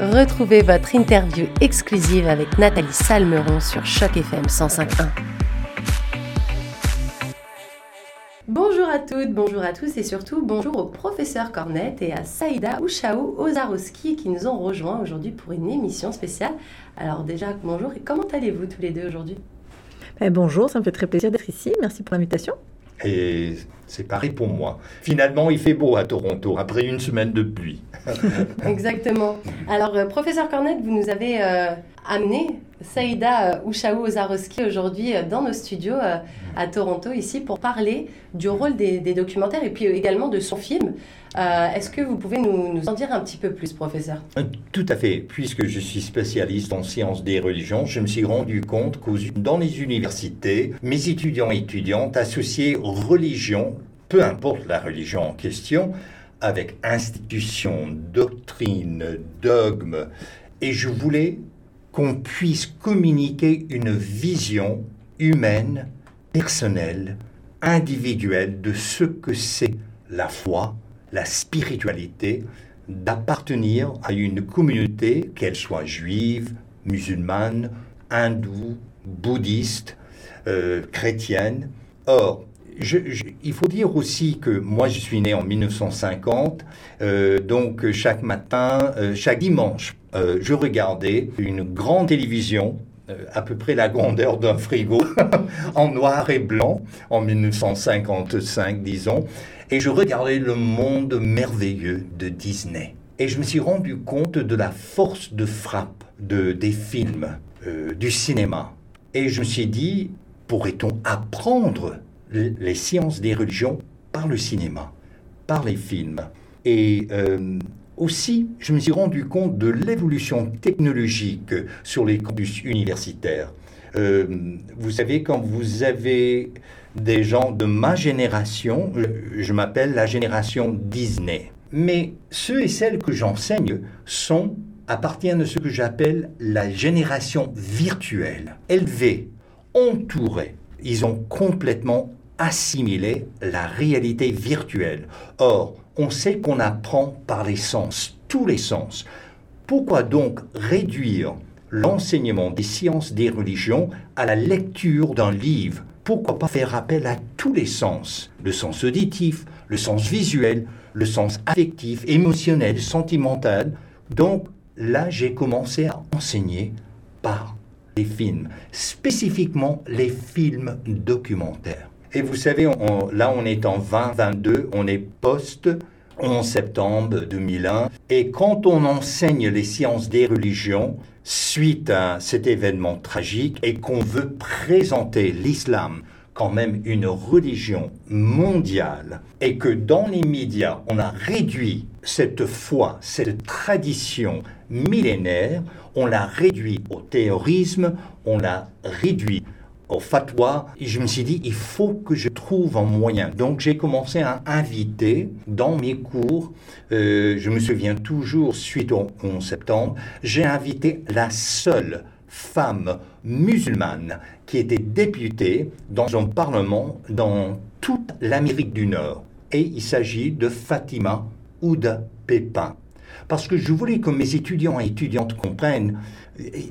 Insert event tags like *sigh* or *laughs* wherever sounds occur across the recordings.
Retrouvez votre interview exclusive avec Nathalie Salmeron sur Choc FM 105.1. Bonjour à toutes, bonjour à tous et surtout bonjour au professeur Cornette et à Saïda Ouchaou Ozarowski qui nous ont rejoints aujourd'hui pour une émission spéciale. Alors déjà, bonjour et comment allez-vous tous les deux aujourd'hui? Eh, Bonjour, ça me fait très plaisir d'être ici. Merci pour l'invitation. Et c'est pareil pour moi. Finalement, il fait beau à Toronto après une semaine de pluie. *laughs* Exactement. Alors, euh, professeur Cornette, vous nous avez euh, amené Saïda euh, Ouchaou Ozarowski aujourd'hui dans nos studios à Toronto, ici, pour parler du rôle des, documentaires et puis également de son film. Est-ce que vous pouvez nous, nous, en dire un petit peu plus, professeur? Tout à fait. Puisque je suis spécialiste en sciences des religions, je me suis rendu compte que dans les universités, mes étudiants et étudiantes associaient religion, peu importe la religion en question, avec institutions, doctrines, dogmes, et je voulais qu'on puisse communiquer une vision humaine, personnelle, individuelle de ce que c'est la foi, la spiritualité, d'appartenir à une communauté, qu'elle soit juive, musulmane, hindoue, bouddhiste, euh, chrétienne. Or, il faut dire aussi que moi, je suis né en 1950, euh, donc chaque matin, euh, chaque dimanche, euh, je regardais une grande télévision à peu près la grandeur d'un frigo, *laughs* en noir et blanc, en 1955, disons, et je regardais le monde merveilleux de Disney. Et je me suis rendu compte de la force de frappe de, des films, du cinéma. Et je me suis dit, pourrait-on apprendre les sciences des religions par le cinéma, par les films. Et euh, aussi, je me suis rendu compte de l'évolution technologique sur les campus universitaires. Euh, vous savez, quand vous avez des gens de ma génération, je m'appelle la génération Disney. Mais ceux et celles que j'enseigne sont appartiennent à ce que j'appelle la génération virtuelle, élevée, entourée. Ils ont complètement assimiler la réalité virtuelle. Or, on sait qu'on apprend par les sens, tous les sens. Pourquoi donc réduire l'enseignement des sciences des religions à la lecture d'un livre? Pourquoi pas faire appel à tous les sens? Le sens auditif, le sens visuel, le sens affectif, émotionnel, sentimental. Donc là, j'ai commencé à enseigner par les films, spécifiquement les films documentaires. Et vous savez, là, on est en 2022, on est post 11 septembre 2001. Et quand on enseigne les sciences des religions, suite à cet événement tragique, et qu'on veut présenter l'islam quand même une religion mondiale, et que dans les médias, on a réduit cette foi, cette tradition millénaire, on l'a réduit au terrorisme, on l'a réduit au fatwa, je me suis dit, il faut que je trouve un moyen. Donc j'ai commencé à inviter dans mes cours, euh, je me souviens toujours, suite au 11 septembre, j'ai invité la seule femme musulmane qui était députée dans un parlement dans toute l'Amérique du Nord. Et il s'agit de Fatima Ouda Pépin. Parce que je voulais que mes étudiants et étudiantes comprennent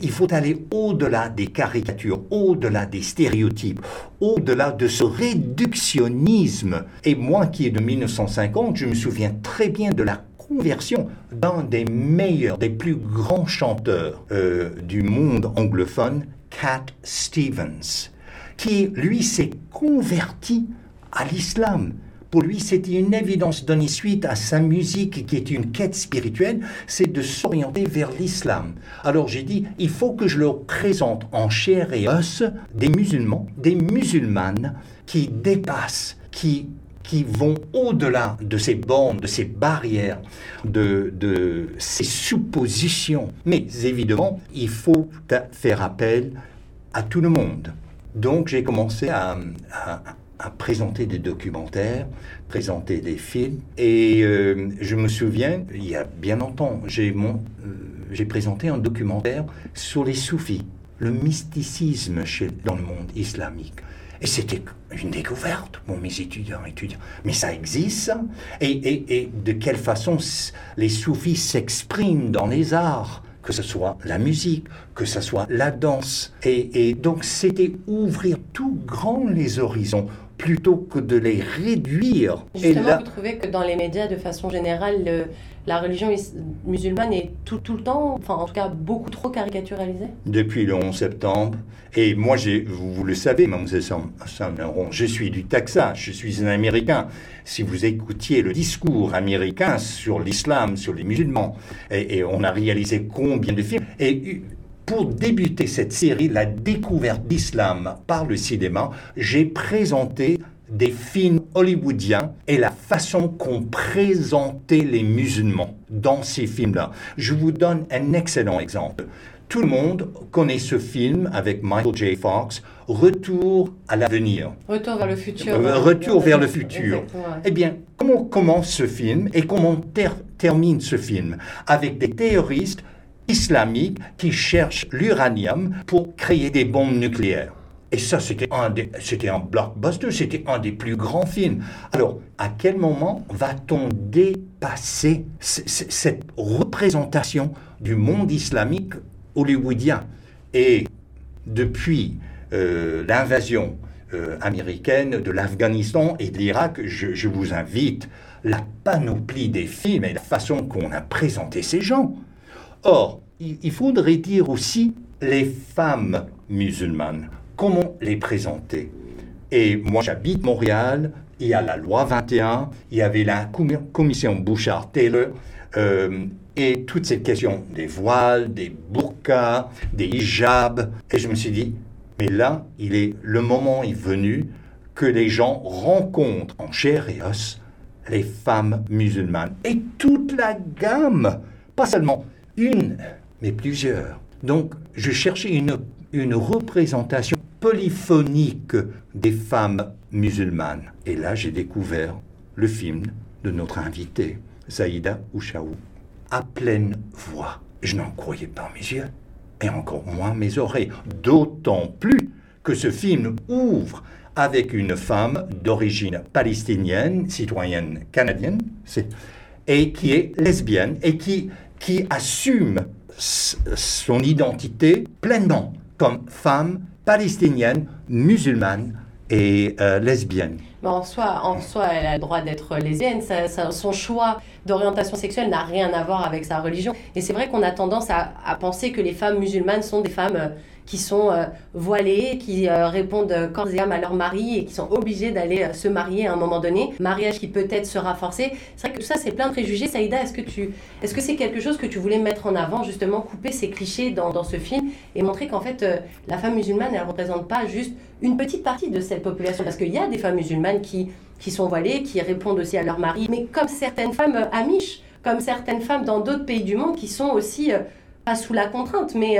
il faut aller au-delà des caricatures, au-delà des stéréotypes, au-delà de ce réductionnisme. Et moi qui est de 1950, je me souviens très bien de la conversion d'un des meilleurs, des plus grands chanteurs euh, du monde anglophone, Cat Stevens, qui lui s'est converti à l'islam. Pour lui, c'était une évidence donner suite à sa musique qui est une quête spirituelle, c'est de s'orienter vers l'islam. Alors j'ai dit, il faut que je leur présente en chair et os des musulmans, des musulmanes qui dépassent, qui qui vont au-delà de ces bornes, de ces barrières, de, de ces suppositions. Mais évidemment, il faut faire appel à tout le monde. Donc j'ai commencé à, à, à présenter des documentaires, présenter des films. Et euh, je me souviens, il y a bien longtemps, j'ai euh, présenté un documentaire sur les soufis, le mysticisme chez, dans le monde islamique. Et c'était une découverte pour mes étudiants étudiants. Mais ça existe. Et, de quelle façon les soufis s'expriment dans les arts que ce soit la musique, que ce soit la danse. Et donc c'était ouvrir tout grand les horizons plutôt que de les réduire. Justement, vous trouvez que dans les médias, de façon générale, la religion musulmane est tout, tout, le temps, enfin en tout cas beaucoup trop caricaturalisée? Depuis le 11 septembre. Et moi, vous, vous le savez, je suis du Texas, je suis un Américain. Si vous écoutiez le discours américain sur l'islam, sur les musulmans, et, et on a réalisé combien de films, et pour débuter cette série, la découverte d'islam par le cinéma, j'ai présenté des films hollywoodiens et la façon qu'on présentait les musulmans dans ces films-là. Je vous donne un excellent exemple. Tout le monde connaît ce film avec Michael J. Fox, Retour à l'avenir. Retour vers le futur. Euh, retour vers le futur. Eh bien, comment commence ce film et comment termine ce film? Avec des terroristes islamiques qui cherchent l'uranium pour créer des bombes nucléaires. Et ça, c'était un, c'était un blockbuster, c'était un des plus grands films. Alors, à quel moment va-t-on dépasser cette représentation du monde islamique hollywoodien? Et depuis euh, l'invasion euh, américaine de l'Afghanistan et de l'Irak, je vous invite la panoplie des films et la façon qu'on a présenté ces gens. Or, il faudrait dire aussi les femmes musulmanes comment les présenter. Et moi, j'habite Montréal, il y a la loi 21, il y avait la commission Bouchard-Taylor, euh, et toute cette question des voiles, des burkas, des hijabs. Et je me suis dit, mais là, il est, le moment est venu que les gens rencontrent en chair et os les femmes musulmanes. Et toute la gamme, pas seulement une, mais plusieurs. Donc, je cherchais une, représentation polyphonique des femmes musulmanes. Et là, j'ai découvert le film de notre invité, Zaïda Ouchaou, à pleine voix. Je n'en croyais pas mes yeux, et encore moins mes oreilles. D'autant plus que ce film ouvre avec une femme d'origine palestinienne, citoyenne canadienne, et qui est lesbienne, et qui, qui assume son identité pleinement comme femme palestinienne, musulmane et euh, lesbienne. en soi, en soi, elle a le droit d'être lesbienne. son choix d'orientation sexuelle n'a rien à voir avec sa religion. Et c'est vrai qu'on a tendance à, penser que les femmes musulmanes sont des femmes euh, qui sont euh, voilées, qui euh, répondent corps et âme à leur mari et qui sont obligées d'aller euh, se marier à un moment donné. Mariage qui peut-être sera forcé. C'est vrai que tout ça, c'est plein de préjugés. Saïda, est-ce que tu, est-ce que c'est quelque chose que tu voulais mettre en avant, justement, couper ces clichés dans, dans ce film et montrer qu'en fait, la femme musulmane, elle ne représente pas juste une petite partie de cette population? Parce qu'il y a des femmes musulmanes qui, qui sont voilées, qui répondent aussi à leur mari, mais comme certaines femmes amiches, comme certaines femmes dans d'autres pays du monde qui sont aussi, pas sous la contrainte, mais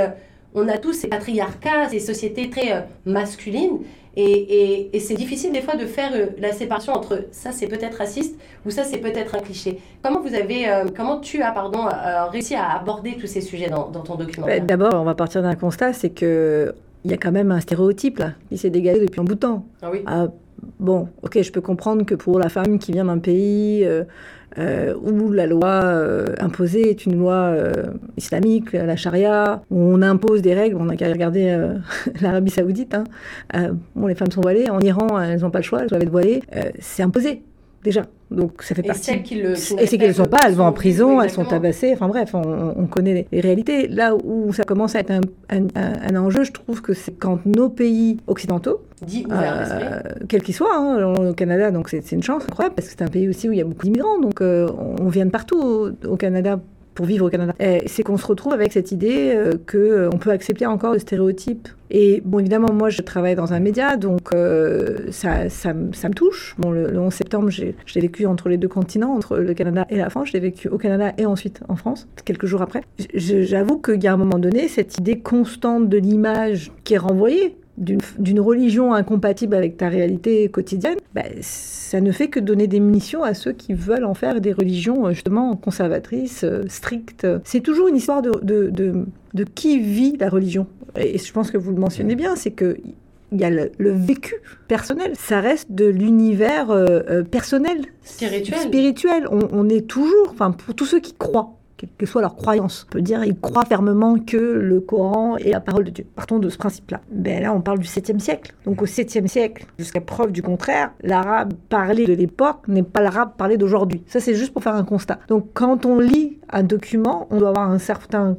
on a tous ces patriarcats, ces sociétés très euh, masculines. Et, c'est difficile des fois de faire euh, la séparation entre ça c'est peut-être raciste ou ça c'est peut-être un cliché. Comment vous avez, euh, comment tu as pardon réussi à aborder tous ces sujets dans, ton document bah, D'abord, on va partir d'un constat, c'est que il y a quand même un stéréotype là, qui s'est dégagé depuis un bout de temps. Ah oui. Ah, bon, ok, je peux comprendre que pour la femme qui vient d'un pays euh, où la loi euh, imposée est une loi euh, islamique, la charia, où on impose des règles. On n'a qu'à regarder *laughs* l'Arabie saoudite. Hein. bon, les femmes sont voilées. En Iran, elles n'ont pas le choix, elles doivent être voilées. c'est imposé, déjà. Donc ça fait et partie. Celles qui le, et celles qui ne le sont pas, elles vont en prison, elles sont tabassées. Enfin bref, on, connaît les, réalités. Là où ça commence à être un, enjeu, je trouve que c'est quand nos pays occidentaux, dit euh, quel qu'il soit, hein, au Canada, donc c'est une chance incroyable parce que c'est un pays aussi où il y a beaucoup d'immigrants. Donc euh, on vient de partout au Canada pour vivre au Canada. C'est qu'on se retrouve avec cette idée euh, que euh, on peut accepter encore le stéréotype. Et bon, évidemment, moi, je travaille dans un média, donc euh, ça, ça, me touche. Bon, le, 11 septembre, j'ai vécu entre les deux continents, entre le Canada et la France. Je l'ai vécu au Canada et ensuite en France, quelques jours après. J'avoue qu'il y a un moment donné, cette idée constante de l'image qui est renvoyée d'une religion incompatible avec ta réalité quotidienne, bah, ça ne fait que donner des munitions à ceux qui veulent en faire des religions euh, justement conservatrices, euh, strictes. C'est toujours une histoire de, de, de, qui vit la religion. Et je pense que vous le mentionnez bien, c'est que il y a le, le vécu personnel. Ça reste de l'univers euh, personnel, Spirituel. spirituel. On, on est toujours, enfin, pour tous ceux qui croient, quelle que soit leur croyance, on peut dire ils croient fermement que le Coran est la parole de Dieu. Partons de ce principe-là. Ben là, on parle du 7e siècle. Donc au 7e siècle, jusqu'à preuve du contraire, l'arabe parlé de l'époque n'est pas l'arabe parlé d'aujourd'hui. Ça, c'est juste pour faire un constat. Donc quand on lit un document, on doit avoir un certain,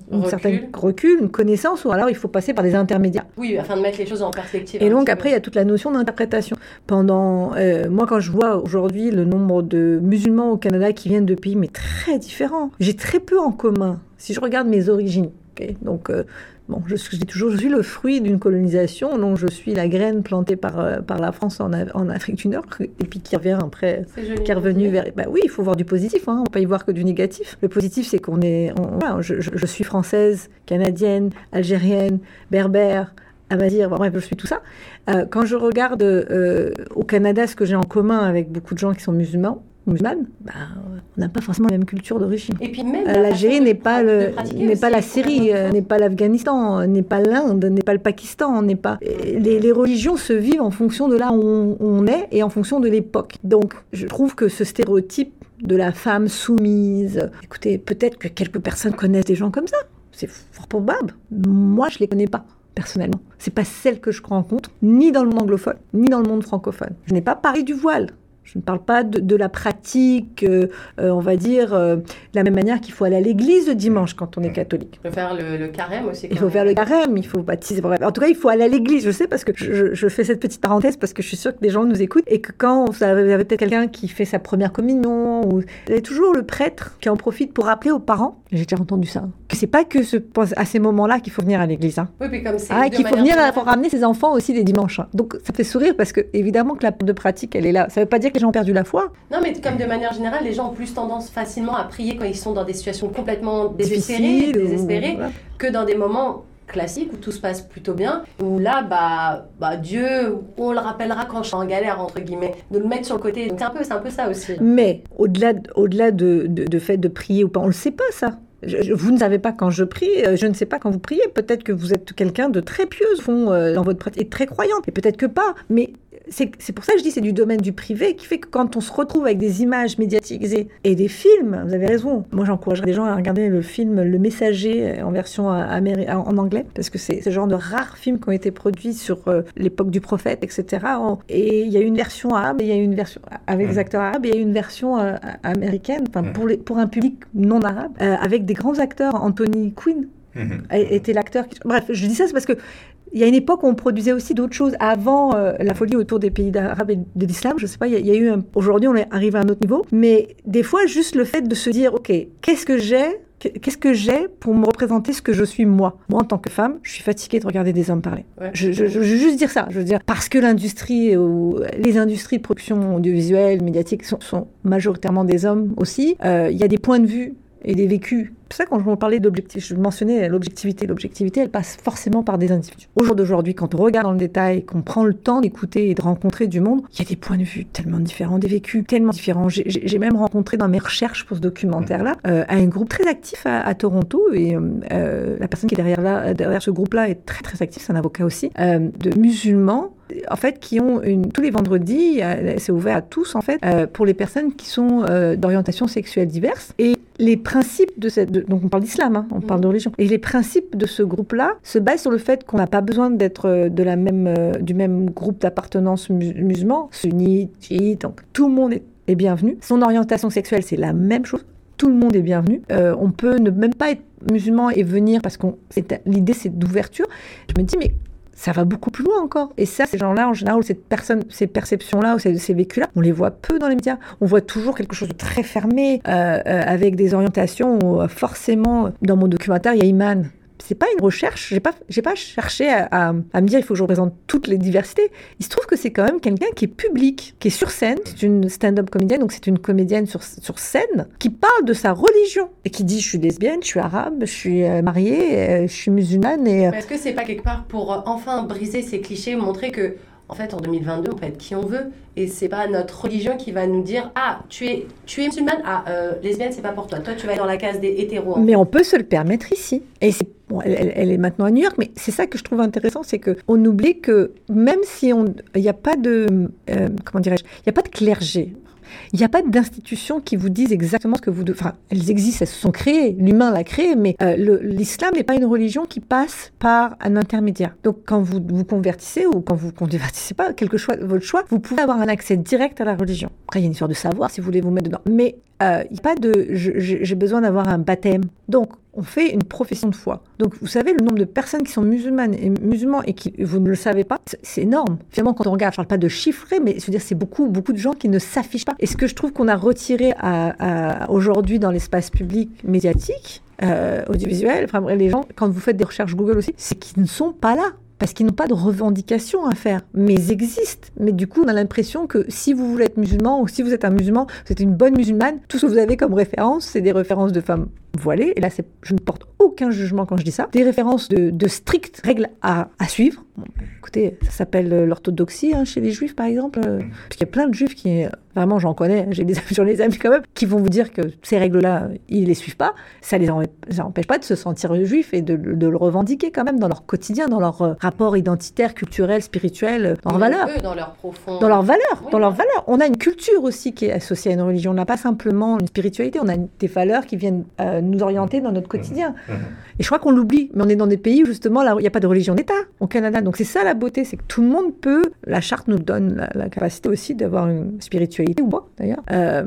Recul. une connaissance, ou alors il faut passer par des intermédiaires. Oui, afin de mettre les choses en perspective. Et un donc après, il y a toute la notion d'interprétation. Pendant, euh, moi, quand je vois aujourd'hui le nombre de musulmans au Canada qui viennent de pays mais très différents, j'ai très peu en commun. Si je regarde mes origines, donc euh, bon, je, je dis toujours, je suis le fruit d'une colonisation, donc je suis la graine plantée par euh, par la France en, Af- en Afrique du Nord, et puis qui revient après qui est revenu vers. Bah oui, il faut voir du positif, hein, on peut pas y voir que du négatif. Le positif, c'est qu'on est. on- voilà, je, je- je suis française, canadienne, algérienne, berbère, amazir, bon, bref, je suis tout ça. Euh, quand je regarde euh, au Canada ce que j'ai en commun avec beaucoup de gens qui sont musulmans, musulmanes, bah, on n'a pas forcément la même culture d'origine. Et puis même. Euh, la L'Algérie n'est pas le, n'est la Syrie, euh, n'est pas l'Afghanistan, euh, n'est pas l'Inde, n'est pas le Pakistan, n'est pas. Les, les religions se vivent en fonction de là où on, on est et en fonction de l'époque. Donc, je trouve que ce stéréotype de la femme soumise, écoutez, peut-être que quelques personnes connaissent des gens comme ça. C'est fort probable. Moi, je les connais pas. Personnellement, c'est pas celle que je rencontre, ni dans le monde anglophone, ni dans le monde francophone. Je n'ai pas parlé du voile. Je ne parle pas de, de la pratique, euh, euh, on va dire, euh, de la même manière qu'il faut aller à l'église le dimanche quand on est catholique. Il faut faire le, le carême aussi. Il faut même. faire le carême, il faut baptiser. bref. En tout cas, il faut aller à l'église. Je sais parce que je, fais cette petite parenthèse parce que je suis sûre que des gens nous écoutent et que quand vous avez, peut-être quelqu'un qui fait sa première communion, ou il y a toujours le prêtre qui en profite pour rappeler aux parents. J'ai déjà entendu ça. Que c'est pas que ce, à ces moments-là qu'il faut venir à l'église. hein. Oui, puis comme c'est. Ah, qu'il faut venir pour ramener ses enfants aussi les dimanches. hein. Donc ça fait sourire parce que évidemment que la de pratique elle est là. Ça veut pas dire que les gens ont perdu la foi. Non, mais comme de manière générale, les gens ont plus tendance facilement à prier quand ils sont dans des situations complètement désespérées, ou- désespérées, voilà. que dans des moments classiques où tout se passe plutôt bien, où là, bah, bah Dieu, on le rappellera quand je suis en galère, entre guillemets, de le mettre sur le côté. C'est un peu, c'est un peu ça aussi. Mais au-delà au-delà de, de, de fait de prier ou pas, on le sait pas ça. Je- vous ne savez pas quand je prie, euh, je ne sais pas quand vous priez. Peut-être que vous êtes quelqu'un de très pieux, fond, euh, dans votre pratique, et très croyante, et peut-être que pas. Mais c'est pour ça que je dis c'est du domaine du privé qui fait que quand on se retrouve avec des images médiatisées et des films, vous avez raison. Moi, j'encouragerais les gens à regarder le film Le Messager euh, en version euh, améri- en anglais parce que c'est ce genre de rares films qui ont été produits sur euh, l'époque du prophète, etc. Et il y a une version arabe, et il y a une version avec des Mhm. acteurs arabes, et il y a une version euh, américaine, enfin Mhm. pour, les, pour un public non arabe, euh, avec des grands acteurs. Anthony Quinn a- était l'acteur. qui- Bref, je dis ça c'est parce que il y a une époque où on produisait aussi d'autres choses avant euh, la folie autour des pays d'Arabes et de l'islam. Je sais pas, il y a- il y, a eu un... aujourd'hui on est arrivé à un autre niveau, mais des fois juste le fait de se dire ok, qu'est-ce que j'ai Qu'est-ce que j'ai pour me représenter ce que je suis moi? Moi, en tant que femme, je suis fatiguée de regarder des hommes parler. Ouais. Je, je- je veux juste dire ça. Je veux dire parce que l'industrie, ou les industries de production audiovisuelle, médiatique sont, sont majoritairement des hommes aussi. Euh, Il y a des points de vue et des vécus. C'est pour ça quand je parlais d'objectif, je mentionnais l'objectivité. L'objectivité, elle passe forcément par des individus. Au jour d'aujourd'hui, quand on regarde dans le détail, qu'on prend le temps d'écouter et de rencontrer du monde, il y a des points de vue tellement différents, des vécus tellement différents. J'ai- même rencontré dans mes recherches pour ce documentaire-là euh, un groupe très actif à, à Toronto et euh, euh, la personne qui est derrière, là, derrière ce groupe-là est très très active, c'est un avocat aussi, euh, de musulmans en fait, qui ont une, tous les vendredis, c'est ouvert à tous en fait, euh, pour les personnes qui sont euh, d'orientation sexuelle diverse. Et les principes de cette, de- donc on parle d'islam, hein, on parle de religion, et les principes de ce groupe-là se basent sur le fait qu'on n'a pas besoin d'être euh, de la même, euh, du même groupe d'appartenance mu- musulman, sunnite, chiite, donc tout le monde est, est bienvenu. Son orientation sexuelle, c'est la même chose. Tout le monde est bienvenu. Euh, on peut ne même pas être musulman et venir parce qu'on l'idée c'est d'ouverture. Je me dis mais ça va beaucoup plus loin encore. Et ça, ces gens-là, en général, cette personne, ces perceptions-là, ou ces, ces vécus-là, on les voit peu dans les médias. On voit toujours quelque chose de très fermé, euh, euh, avec des orientations où, euh, forcément, dans mon documentaire, il y a Iman. C'est pas une recherche, j'ai pas, j'ai pas cherché à, à- me dire il faut que je représente toutes les diversités. Il se trouve que c'est quand même quelqu'un qui est public, qui est sur scène. C'est une stand-up comédienne, donc c'est une comédienne sur, sur scène qui parle de sa religion et qui dit je suis lesbienne, je suis arabe, je suis euh, mariée, euh, je suis musulmane et euh, Est-ce que c'est pas quelque part pour enfin briser ces clichés, montrer que en fait, en 2022, on peut être qui on veut. Et c'est pas notre religion qui va nous dire Ah, tu es, tu es musulmane, ah, euh, lesbienne, c'est pas pour toi. Toi, tu vas être dans la case des hétéros. Mais on peut se le permettre ici. Et c'est Bon, elle, est maintenant à New York, mais c'est ça que je trouve intéressant, c'est que on oublie que même si on, il n'y a pas de, euh, comment dirais-je, il n'y a pas de clergé. Il n'y a pas d'institutions qui vous disent exactement ce que vous devez. Enfin, elles existent, elles se sont créées, l'humain l'a créé, mais euh, l'islam n'est pas une religion qui passe par un intermédiaire. Donc, quand vous vous convertissez ou quand vous ne convertissez pas, quelque choix, votre choix, vous pouvez avoir un accès direct à la religion. Après, il y a une histoire de savoir si vous voulez vous mettre dedans. Mais euh, il n'y a pas de j'ai besoin d'avoir un baptême. Donc, on fait une profession de foi. Donc, vous savez, le nombre de personnes qui sont musulmanes et musulmans et qui, vous ne le savez pas, c'est énorme. Finalement, quand on regarde, je ne parle pas de chiffrer, mais je veux dire, c'est beaucoup, beaucoup de gens qui ne s'affichent pas. Et ce que je trouve qu'on a retiré aujourd'hui dans l'espace public médiatique, euh, audiovisuel, enfin, les gens, quand vous faites des recherches Google aussi, c'est qu'ils ne sont pas là parce qu'ils n'ont pas de revendications à faire, mais ils existent. Mais du coup, on a l'impression que si vous voulez être musulman ou si vous êtes un musulman, vous êtes une bonne musulmane, tout ce que vous avez comme référence, c'est des références de femmes voilées. Et là, je ne porte aucun jugement quand je dis ça. Des références de, strictes règles à, suivre. écoutez, ça s'appelle euh, l'orthodoxie hein, chez les juifs, par exemple. Euh, parce qu'il y a plein de juifs qui, euh, vraiment, j'en connais, j'ai des *laughs* sur les amis quand même, qui vont vous dire que ces règles-là, ils les suivent pas. Ça les empêche pas de se sentir juifs et de, le revendiquer quand même dans leur quotidien, dans leur rapport identitaire, culturel, spirituel, dans leurs valeurs. dans leur profond. Dans leurs valeurs, dans leurs valeurs. On a une culture aussi qui est associée à une religion. On n'a pas simplement une spiritualité, on a des valeurs qui viennent nous orienter dans notre quotidien. Mmh. Mmh. Et je crois qu'on l'oublie, mais on est dans des pays où justement il n'y a pas de religion d'État au Canada. Donc c'est ça la beauté, c'est que tout le monde peut, la charte nous donne la, capacité aussi d'avoir une spiritualité, ou pas d'ailleurs. Euh,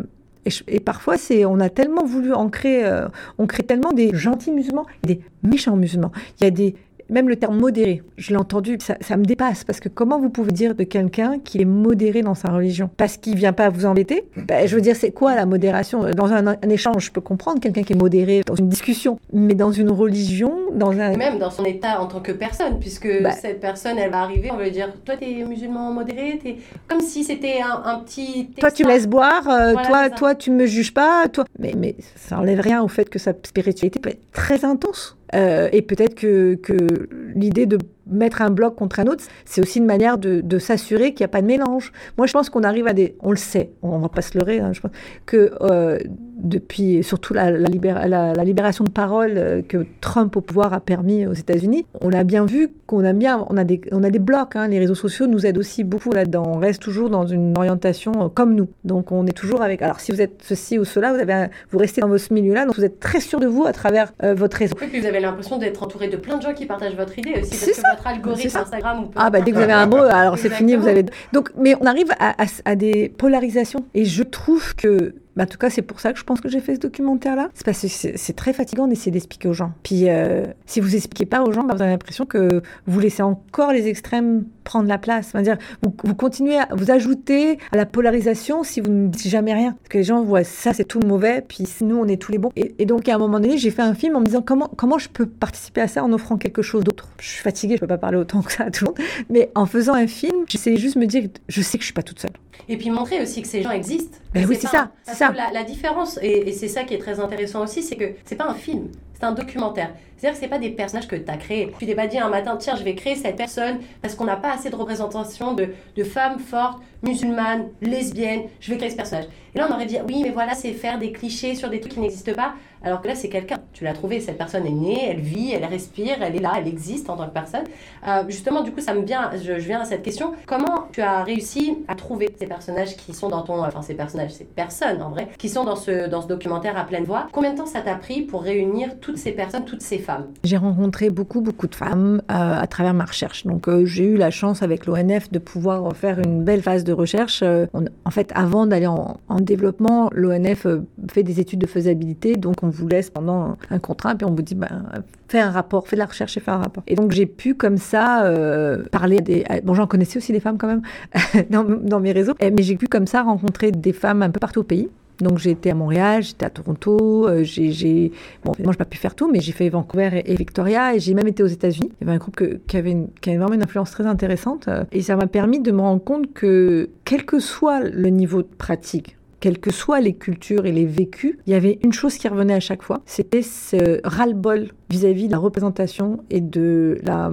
et, parfois, c'est, on a tellement voulu ancrer, euh, on crée tellement des gentils musulmans et des méchants musulmans. Il y a des même le terme modéré, je l'ai entendu, ça, me dépasse. Parce que comment vous pouvez dire de quelqu'un qu'il est modéré dans sa religion? Parce qu'il vient pas vous embêter? Ben, Je veux dire, c'est quoi la modération? Dans un, échange, je peux comprendre quelqu'un qui est modéré dans une discussion. Mais dans une religion, dans un... Même dans son état en tant que personne, puisque ben. cette personne, elle va arriver, on va lui dire, toi, tu es musulman modéré, es... comme si c'était un, petit... Toi, tu laisses boire, euh, toi, toi, tu me juges pas, toi... Mais, mais ça enlève rien au fait que sa spiritualité peut être très intense. Euh, et peut-être que, que l'idée de mettre un bloc contre un autre, c'est aussi une manière de, de s'assurer qu'il n'y a pas de mélange. Moi, je pense qu'on arrive à des... On le sait, on ne va pas se leurrer, hein, je pense, que euh, depuis surtout la, la, la, libération de parole euh, que Trump au pouvoir a permis aux États-Unis, on a bien vu qu'on a bien, on a des, on a des blocs. Hein. les réseaux sociaux nous aident aussi beaucoup là-dedans. On reste toujours dans une orientation comme nous. Donc on est toujours avec. Alors si vous êtes ceci ou cela, vous avez, vous restez dans ce milieu-là, donc vous êtes très sûr de vous à travers votre réseau. Puis vous avez l'impression d'être entouré de plein de gens qui partagent votre idée aussi. C'est ça votre algorithme Instagram. ah bah dès que vous avez un mot, alors c'est fini, vous avez. Donc, mais on arrive à, des polarisations. Et je trouve que bah, en tout cas, c'est pour ça que je pense que j'ai fait ce documentaire-là. C'est parce que c'est très fatigant d'essayer d'expliquer aux gens. Puis, euh, si vous expliquez pas aux gens, bah, vous avez l'impression que vous laissez encore les extrêmes prendre la place. dire vous, continuez à vous ajouter à la polarisation si vous ne dites jamais rien. Parce que les gens voient ça, c'est tout mauvais, puis nous, on est tous les bons. Et, donc, à un moment donné, j'ai fait un film en me disant comment, comment je peux participer à ça en offrant quelque chose d'autre? Je suis fatiguée, je peux pas parler autant que ça à tout le monde. Mais en faisant un film, j'essayais juste de me dire, je sais que je suis pas toute seule. Et puis montrer aussi que ces gens existent. Ben oui, c'est ça. Ça. La, la, différence, et, et c'est ça qui est très intéressant aussi, c'est que c'est pas un film, c'est un documentaire. C'est-à-dire que c'est pas des personnages que tu as créés. Tu t'es pas dit un matin, tiens, je vais créer cette personne parce qu'on n'a pas assez de représentation de, femmes fortes, musulmanes, lesbiennes, je vais créer ce personnage. Et là, on aurait dit, oui, mais voilà, c'est faire des clichés sur des trucs qui n'existent pas. Alors que là, c'est quelqu'un. Tu l'as trouvé, cette personne est née, elle vit, elle respire, elle est là, elle existe en tant que personne. Euh, justement, du coup, ça me vient, je, viens à cette question. Comment tu as réussi à trouver ces personnages qui sont dans ton, enfin ces personnages, ces personnes en vrai, qui sont dans ce, dans ce documentaire à pleine voix? Combien de temps ça t'a pris pour réunir toutes ces personnes, toutes ces femmes? J'ai rencontré beaucoup, beaucoup de femmes euh, à travers ma recherche. Donc, euh, j'ai eu la chance avec l'ONF de pouvoir faire une belle phase de recherche. en fait, avant d'aller en, en, développement, l'ONF fait des études de faisabilité, donc on vous laisse pendant un contrat, puis on vous dit, ben, fais un rapport, fais de la recherche et fais un rapport. Et donc j'ai pu comme ça euh, parler des... Bon, j'en connaissais aussi des femmes quand même *laughs* dans, dans, mes réseaux, mais j'ai pu comme ça rencontrer des femmes un peu partout au pays. Donc j'ai été à Montréal, j'étais à Toronto, euh, j'ai, bon, moi j'ai pas pu faire tout, mais j'ai fait Vancouver et, Victoria, et j'ai même été aux États-Unis. Il y avait un groupe qui, avait une, qui avait vraiment une influence très intéressante, euh, et ça m'a permis de me rendre compte que quel que soit le niveau de pratique, quelles que soient les cultures et les vécus, il y avait une chose qui revenait à chaque fois, c'était ce ras-le-bol vis-à-vis de la représentation et de la,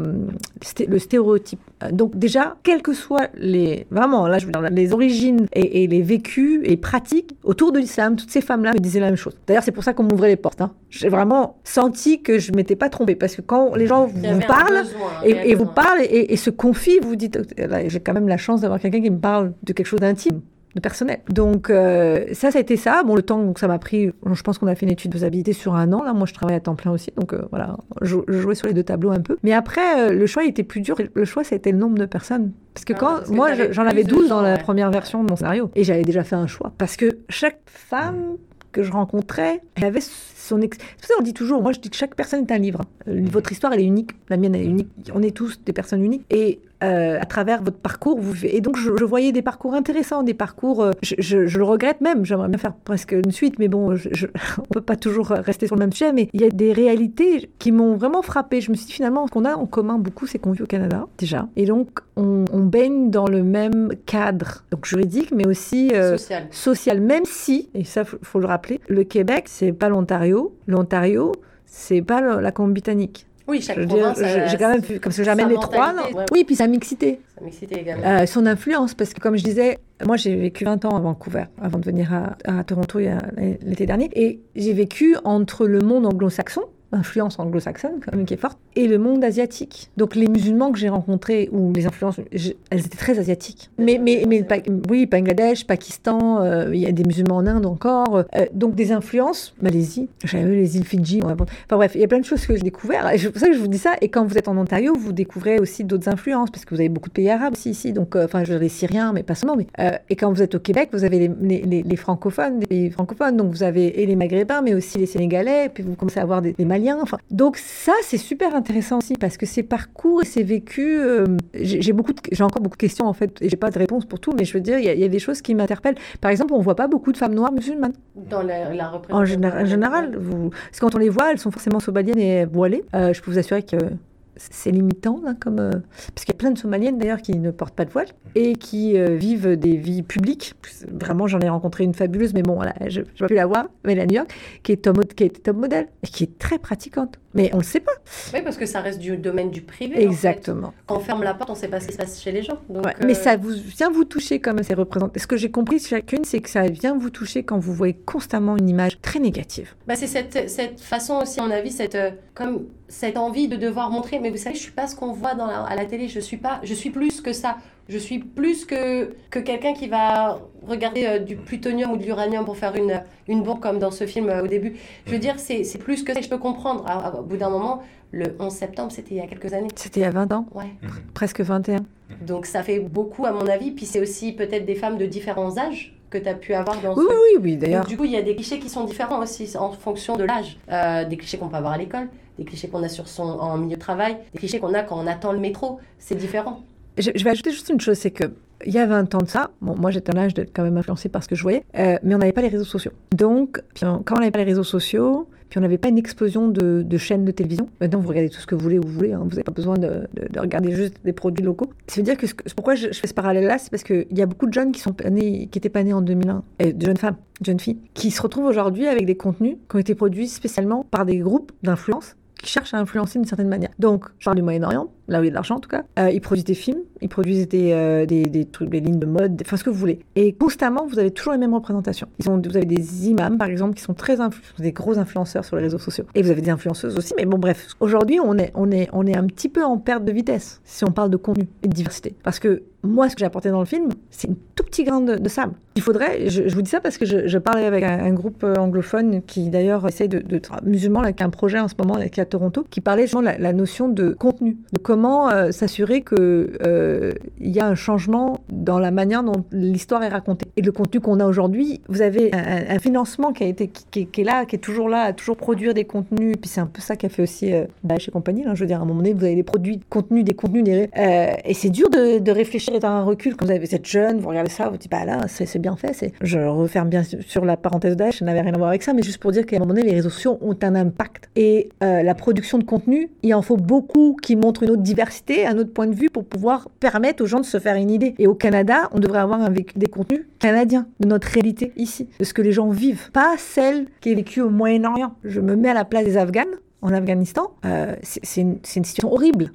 le stéréotype. Donc déjà, quelles que soient les, vraiment, là je veux dire, les origines et, les vécus et pratiques autour de l'islam, toutes ces femmes-là me disaient la même chose. D'ailleurs, c'est pour ça qu'on m'ouvrait les portes. Hein. J'ai vraiment senti que je m'étais pas trompée parce que quand les gens vous, parlent et, vous parlent et, et, se confient, vous vous dites, j'ai quand même la chance d'avoir quelqu'un qui me parle de quelque chose d'intime de personnel. Donc euh, ça, ça a été ça. Bon, le temps donc ça m'a pris, je pense qu'on a fait une étude de faisabilité sur un an. Là, moi, je travaille à temps plein aussi, donc euh, voilà, je, jouais sur les deux tableaux un peu. Mais après, euh, le choix était plus dur. Le choix, c'était le nombre de personnes. Parce que ah, quand moi, j'en avais 12 dans la première version de mon scénario, et j'avais déjà fait un choix. Parce que chaque femme que je rencontrais, elle avait son ex... C'est ça on dit toujours, moi je dis que chaque personne est un livre. Votre histoire, elle est unique, la mienne est unique. On est tous des personnes uniques. Et euh, à travers votre parcours. Vous... Et donc, je, voyais des parcours intéressants, des parcours. Euh, je, le regrette même. J'aimerais bien faire presque une suite, mais bon, je, *laughs* on peut pas toujours rester sur le même sujet. Mais il y a des réalités qui m'ont vraiment frappé. Je me suis dit finalement, ce qu'on a en commun beaucoup, c'est qu'on vit au Canada déjà, et donc on, baigne dans le même cadre, donc juridique, mais aussi euh, social. social. Même si, et ça faut, faut le rappeler, le Québec, c'est pas l'Ontario. L'Ontario, c'est pas la Colombie-Britannique. Oui, chaque province. J'ai quand même vu, comme que jamais les trois. Oui, puis sa mixité. Sa mixité également. Euh, son influence, parce que comme je disais, moi j'ai vécu 20 ans à Vancouver avant de venir à, à Toronto l'été dernier, et j'ai vécu entre le monde anglo-saxon, influence anglo-saxonne quand même qui est forte, et le monde asiatique. Donc les musulmans que j'ai rencontrés, ou les influences, elles étaient très asiatiques. Mais, mais, mais oui, Bangladesh, Pakistan, euh, il y a des musulmans en Inde encore. Euh, donc des influences, Malaisie, j'avais les îles Fidji. Enfin bref, il y a plein de choses que j'ai découvert. C'est pour ça que je vous dis ça. Et quand vous êtes en Ontario, vous découvrez aussi d'autres influences, parce que vous avez beaucoup de pays arabes aussi ici. Donc, euh, enfin, je les Syriens, mais pas seulement. Et quand vous êtes au Québec, vous avez les, les, les, francophones, des pays francophones. Donc vous avez et les Maghrébins, mais aussi les Sénégalais. puis vous commencez à avoir des, des Enfin, donc ça, c'est super intéressant aussi parce que ces parcours et ces vécus, euh, j'ai beaucoup, j'ai encore beaucoup de questions en fait et j'ai pas de réponse pour tout, mais je veux dire, il y, a des choses qui m'interpellent. Par exemple, on voit pas beaucoup de femmes noires musulmanes. Dans la, la représentation. En, général, en général vous, parce que quand on les voit, elles sont forcément somaliennes et voilées. Euh, je peux vous assurer que c'est limitant, comme, euh, parce qu'il y a plein de Somaliennes d'ailleurs qui ne portent pas de voile et qui euh, vivent des vies publiques. Vraiment, j'en ai rencontré une fabuleuse, mais bon, voilà, je n'ai pas pu la voir, mais la New York, qui est top, qui et qui est très pratiquante. Mais on ne le sait pas. Oui, parce que ça reste du domaine du privé. Exactement. Quand on ferme la porte, on ne sait pas ce qui se passe chez les gens. Mais euh, ça vous, vient vous toucher comme c'est représenté. Ce que j'ai compris chacune, c'est que ça vient vous toucher quand vous voyez constamment une image très négative. Bah, c'est cette, cette façon aussi, à mon avis, cette, comme cette envie de devoir montrer, mais vous savez, je suis pas ce qu'on voit dans à la télé, je suis pas, je suis plus que ça. Je suis plus que, que quelqu'un qui va regarder euh, du plutonium ou de l'uranium pour faire une, une bombe comme dans ce film euh, au début. Je veux dire, c'est plus que ça. Je peux comprendre. au bout d'un moment, le 11 septembre, c'était il y a quelques années. C'était il y a 20 ans Ouais. Mhm. Presque 21. Donc ça fait beaucoup à mon avis. Puis c'est aussi peut-être des femmes de différents âges que tu as pu avoir dans oui, ce... Oui, oui, d'ailleurs. Du coup, il y a des clichés qui sont différents aussi en fonction de l'âge. Euh, des clichés qu'on peut avoir à l'école, des clichés qu'on a sur son, en milieu de travail, des clichés qu'on a quand on attend le métro. C'est différent. Je, vais ajouter juste une chose, c'est que il y a 20 ans de ça, bon, moi j'étais un âge d'être quand même influencé par ce que je voyais, euh, mais on n'avait pas les réseaux sociaux. Donc, quand on n'avait pas les réseaux sociaux, puis on n'avait pas une explosion de, chaînes de télévision. Maintenant, vous regardez tout ce que vous voulez où vous voulez. Hein. Vous n'avez pas besoin de, regarder juste des produits locaux. Ça veut dire que pourquoi je, fais ce parallèle-là, c'est parce qu'il y a beaucoup de jeunes qui sont nés, qui n'étaient pas nés en 2001, et de jeunes femmes, de jeunes filles, qui se retrouvent aujourd'hui avec des contenus qui ont été produits spécialement par des groupes d'influence qui cherchent à influencer d'une certaine manière. Donc, je parle du Moyen-Orient, là où il y a de l'argent en tout cas. Euh, ils produisent des films, ils produisent des, euh, des, des, trucs, des lignes de mode, enfin ce que vous voulez. Et constamment, vous avez toujours les mêmes représentations. Ils ont, vous avez des imams, par exemple, qui sont très des gros influenceurs sur les réseaux sociaux. Et vous avez des influenceuses aussi. Mais bon, bref, aujourd'hui, on est, on, est, on est un petit peu en perte de vitesse si on parle de contenu et de diversité. Parce que moi, ce que j'ai apporté dans le film, c'est une tout petit grain de, sable. Il faudrait, je, vous dis ça parce que je, parlais avec un, groupe euh, anglophone qui d'ailleurs essaie de, de musulman, avec un projet en ce moment qui est à Toronto, qui parlait justement de la, notion de contenu, de comment euh, s'assurer qu'il euh, y a un changement dans la manière dont l'histoire est racontée. Et le contenu qu'on a aujourd'hui, vous avez un, financement qui, a été, qui, est là, qui est toujours là, à toujours produire des contenus. Puis c'est un peu ça qu'a fait aussi euh, Daesh et compagnie. je veux dire, à un moment donné, vous avez des produits, contenus, des contenus, des, et c'est dur de, de réfléchir un recul quand vous, avez, êtes jeune, vous regardez ça, vous dites, bah là, c'est bien fait. C'est... Je referme bien sur la parenthèse d'âge, ça n'avait rien à voir avec ça, mais juste pour dire qu'à un moment donné, les réseaux sociaux ont un impact. Et la production de contenu, il en faut beaucoup qui montrent une autre diversité, un autre point de vue pour pouvoir permettre aux gens de se faire une idée. Et au Canada, on devrait avoir un des contenus canadiens de notre réalité ici, de ce que les gens vivent, pas celle qui est vécue au Moyen-Orient. Je me mets à la place des Afghanes en Afghanistan, euh, c'est une, situation horrible.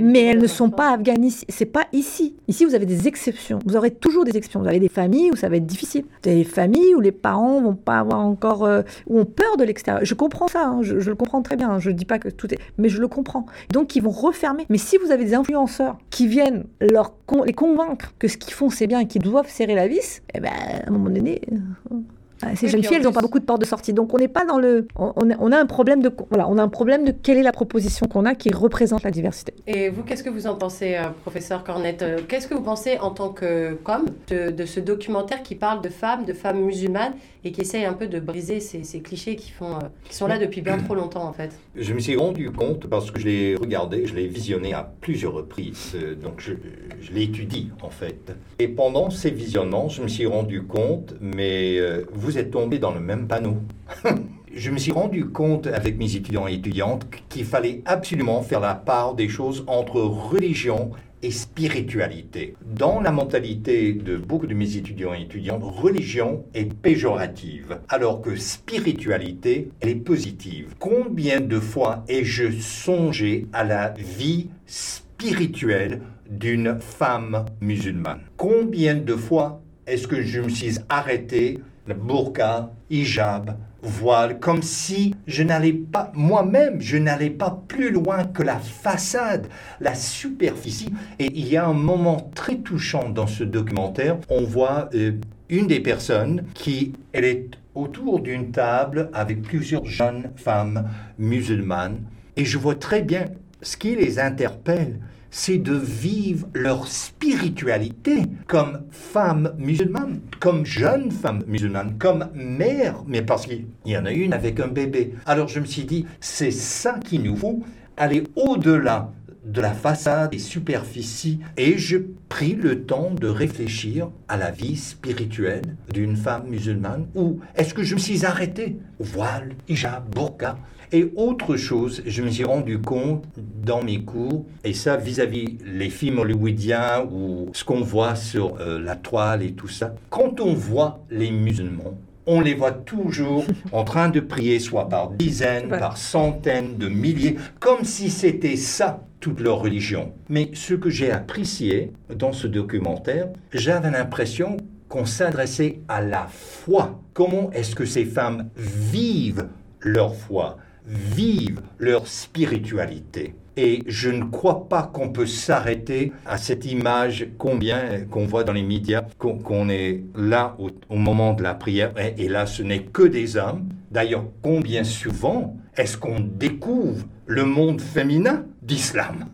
Mais elles ne sont pas afghanistes. C'est pas ici. Ici, vous avez des exceptions. Vous aurez toujours des exceptions. Vous avez des familles où ça va être difficile. Des familles où les parents vont pas avoir encore, euh, où ont peur de l'extérieur. Je comprends ça. Hein. je, le comprends très bien. Je dis pas que tout est, mais je le comprends. Donc, ils vont refermer. Mais si vous avez des influenceurs qui viennent leur les convaincre que ce qu'ils font c'est bien et qu'ils doivent serrer la vis, eh ben, à un moment donné. Euh, ah, ces jeunes filles, elles n'ont pas beaucoup de portes de sortie. Donc on n'est pas dans le. On, a, un problème de. Voilà, on a un problème de quelle est la proposition qu'on a qui représente la diversité. Et vous, qu'est-ce que vous en pensez, euh, professeur Cornette euh, Qu'est-ce que vous pensez en tant que com de, ce documentaire qui parle de femmes, de femmes musulmanes et qui essaye un peu de briser ces, clichés qui, font, euh, qui sont là depuis bien trop longtemps en fait? Je me suis rendu compte parce que je l'ai regardé, je l'ai visionné à plusieurs reprises. donc je, je l'étudie en fait. Et pendant ces visionnements, je me suis rendu compte, mais vous vous êtes tombé dans le même panneau. *laughs* je me suis rendu compte avec mes étudiants et étudiantes qu'il fallait absolument faire la part des choses entre religion et spiritualité. Dans la mentalité de beaucoup de mes étudiants et étudiantes, religion est péjorative, alors que spiritualité, elle est positive. Combien de fois ai-je songé à la vie spirituelle d'une femme musulmane? Combien de fois est-ce que je me suis arrêté burqa, hijab, voile, comme si je n'allais pas, moi-même, je n'allais pas plus loin que la façade, la superficie. Et il y a un moment très touchant dans ce documentaire. On voit euh, une des personnes qui, elle est autour d'une table avec plusieurs jeunes femmes musulmanes. Et je vois très bien ce qui les interpelle c'est de vivre leur spiritualité comme femme musulmane, comme jeune femme musulmane, comme mère, mais parce qu'il y en a une avec un bébé. Alors je me suis dit, c'est ça qu'il nous faut, aller au-delà de la façade et superficie et je pris le temps de réfléchir à la vie spirituelle d'une femme musulmane ou est-ce que je me suis arrêté? Voile, hijab, burqa et autre chose, je me suis rendu compte dans mes cours, et ça vis-à-vis les films hollywoodiens ou ce qu'on voit sur euh, la toile et tout ça, quand on voit les musulmans, on les voit toujours *laughs* en train de prier, soit par dizaines, par centaines de milliers, comme si c'était ça toute leur religion. Mais ce que j'ai apprécié dans ce documentaire, j'avais l'impression qu'on s'adressait à la foi. Comment est-ce que ces femmes vivent leur foi? Vivent leur spiritualité. Et je ne crois pas qu'on peut s'arrêter à cette image combien qu'on voit dans les médias, qu'on est là au, moment de la prière, et, là ce n'est que des hommes. D'ailleurs, combien souvent est-ce qu'on découvre le monde féminin d'islam?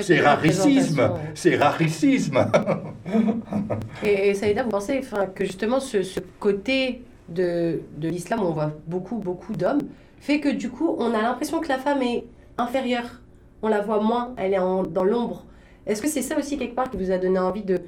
C'est raricisme, c'est raricisme. *laughs* et, et Saïda, vous pensez que justement ce, côté de, de l'islam, on voit beaucoup, beaucoup d'hommes, fait que du coup, on a l'impression que la femme est inférieure. On la voit moins, elle est dans l'ombre. Est-ce que c'est ça aussi quelque part qui vous a donné envie de,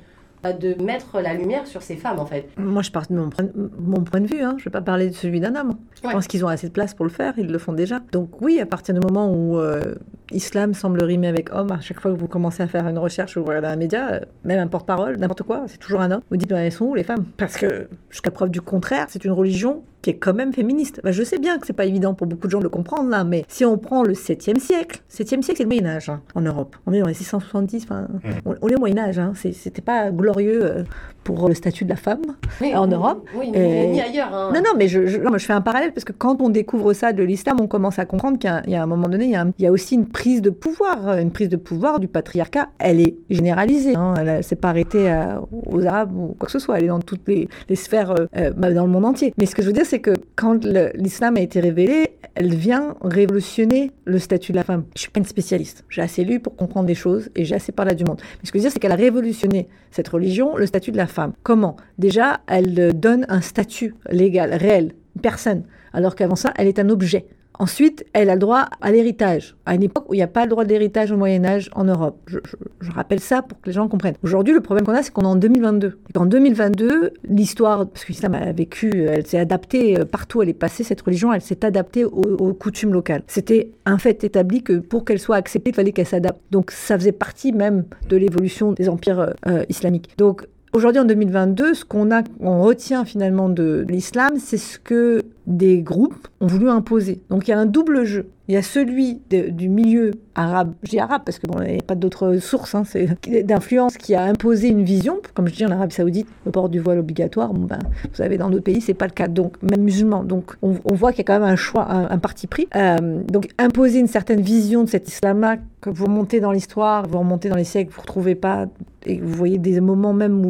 de mettre la lumière sur ces femmes en fait? Moi je pars de mon, mon point de vue, hein. je ne vais pas parler de celui d'un homme. Je pense qu'ils ont assez de place pour le faire, ils le font déjà. Donc oui, à partir du moment où euh, islam semble rimer avec homme, à chaque fois que vous commencez à faire une recherche ou vous regardez un média, euh, même un porte-parole, n'importe quoi, c'est toujours un homme. Vous dites, bah, elles sont où les femmes? Parce que jusqu'à preuve du contraire, c'est une religion qui est quand même féministe. Bah, je sais bien que c'est pas évident pour beaucoup de gens de le comprendre là, mais si on prend le 7e siècle, 7e siècle c'est le Moyen Âge hein, en Europe. On est dans les 670, enfin, mmh. on, est au Moyen Âge. Hein, c'était pas glorieux euh, pour le statut de la femme en Europe. Oui, ni ailleurs. Hein. Non, non, mais je, je, je, fais un parallèle parce que quand on découvre ça de l'islam, on commence à comprendre qu'il y, a un moment donné, il y a, il y a, aussi une prise de pouvoir, une prise de pouvoir du patriarcat. Elle est généralisée. Hein, elle ne s'est pas arrêtée aux Arabes ou quoi que ce soit. Elle est dans toutes les, les sphères, euh, euh, bah, dans le monde entier. Mais ce que je veux dire, c'est que quand l'islam a été révélé, elle vient révolutionner le statut de la femme. Je suis pas une spécialiste. J'ai assez lu pour comprendre des choses et j'ai assez parlé du monde. Mais ce que je veux dire, c'est qu'elle a révolutionné cette religion, le statut de la femme. Comment? Déjà, elle donne un statut légal, réel, personne, alors qu'avant ça, elle est un objet. Ensuite, elle a le droit à l'héritage, à une époque où il n'y a pas le droit d'héritage au Moyen Âge en Europe. Je, rappelle ça pour que les gens comprennent. Aujourd'hui, le problème qu'on a, c'est qu'on est en 2022. Et qu'en 2022, l'histoire, parce que l'islam a vécu, elle s'est adaptée euh, partout, elle est passée, cette religion, elle s'est adaptée aux, coutumes locales. C'était un fait établi que pour qu'elle soit acceptée, il fallait qu'elle s'adapte. Donc ça faisait partie même de l'évolution des empires euh, euh, islamiques. Donc Aujourd'hui, en 2022, ce qu'on a, on retient finalement de l'islam, c'est ce que des groupes ont voulu imposer. Donc il y a un double jeu. Il y a celui du milieu arabe, je dis arabe parce que bon, il n'y a pas d'autres sources, hein, *laughs* d'influence qui a imposé une vision, comme je dis en Arabie Saoudite, le port du voile obligatoire. Ben, vous savez, dans d'autres pays, c'est pas le cas. Donc même musulmans. Donc on, voit qu'il y a quand même un choix, un, parti pris. Euh, donc imposer une certaine vision de cet islam-là, que vous remontez dans l'histoire, vous remontez dans les siècles, vous ne retrouvez pas et vous voyez des moments même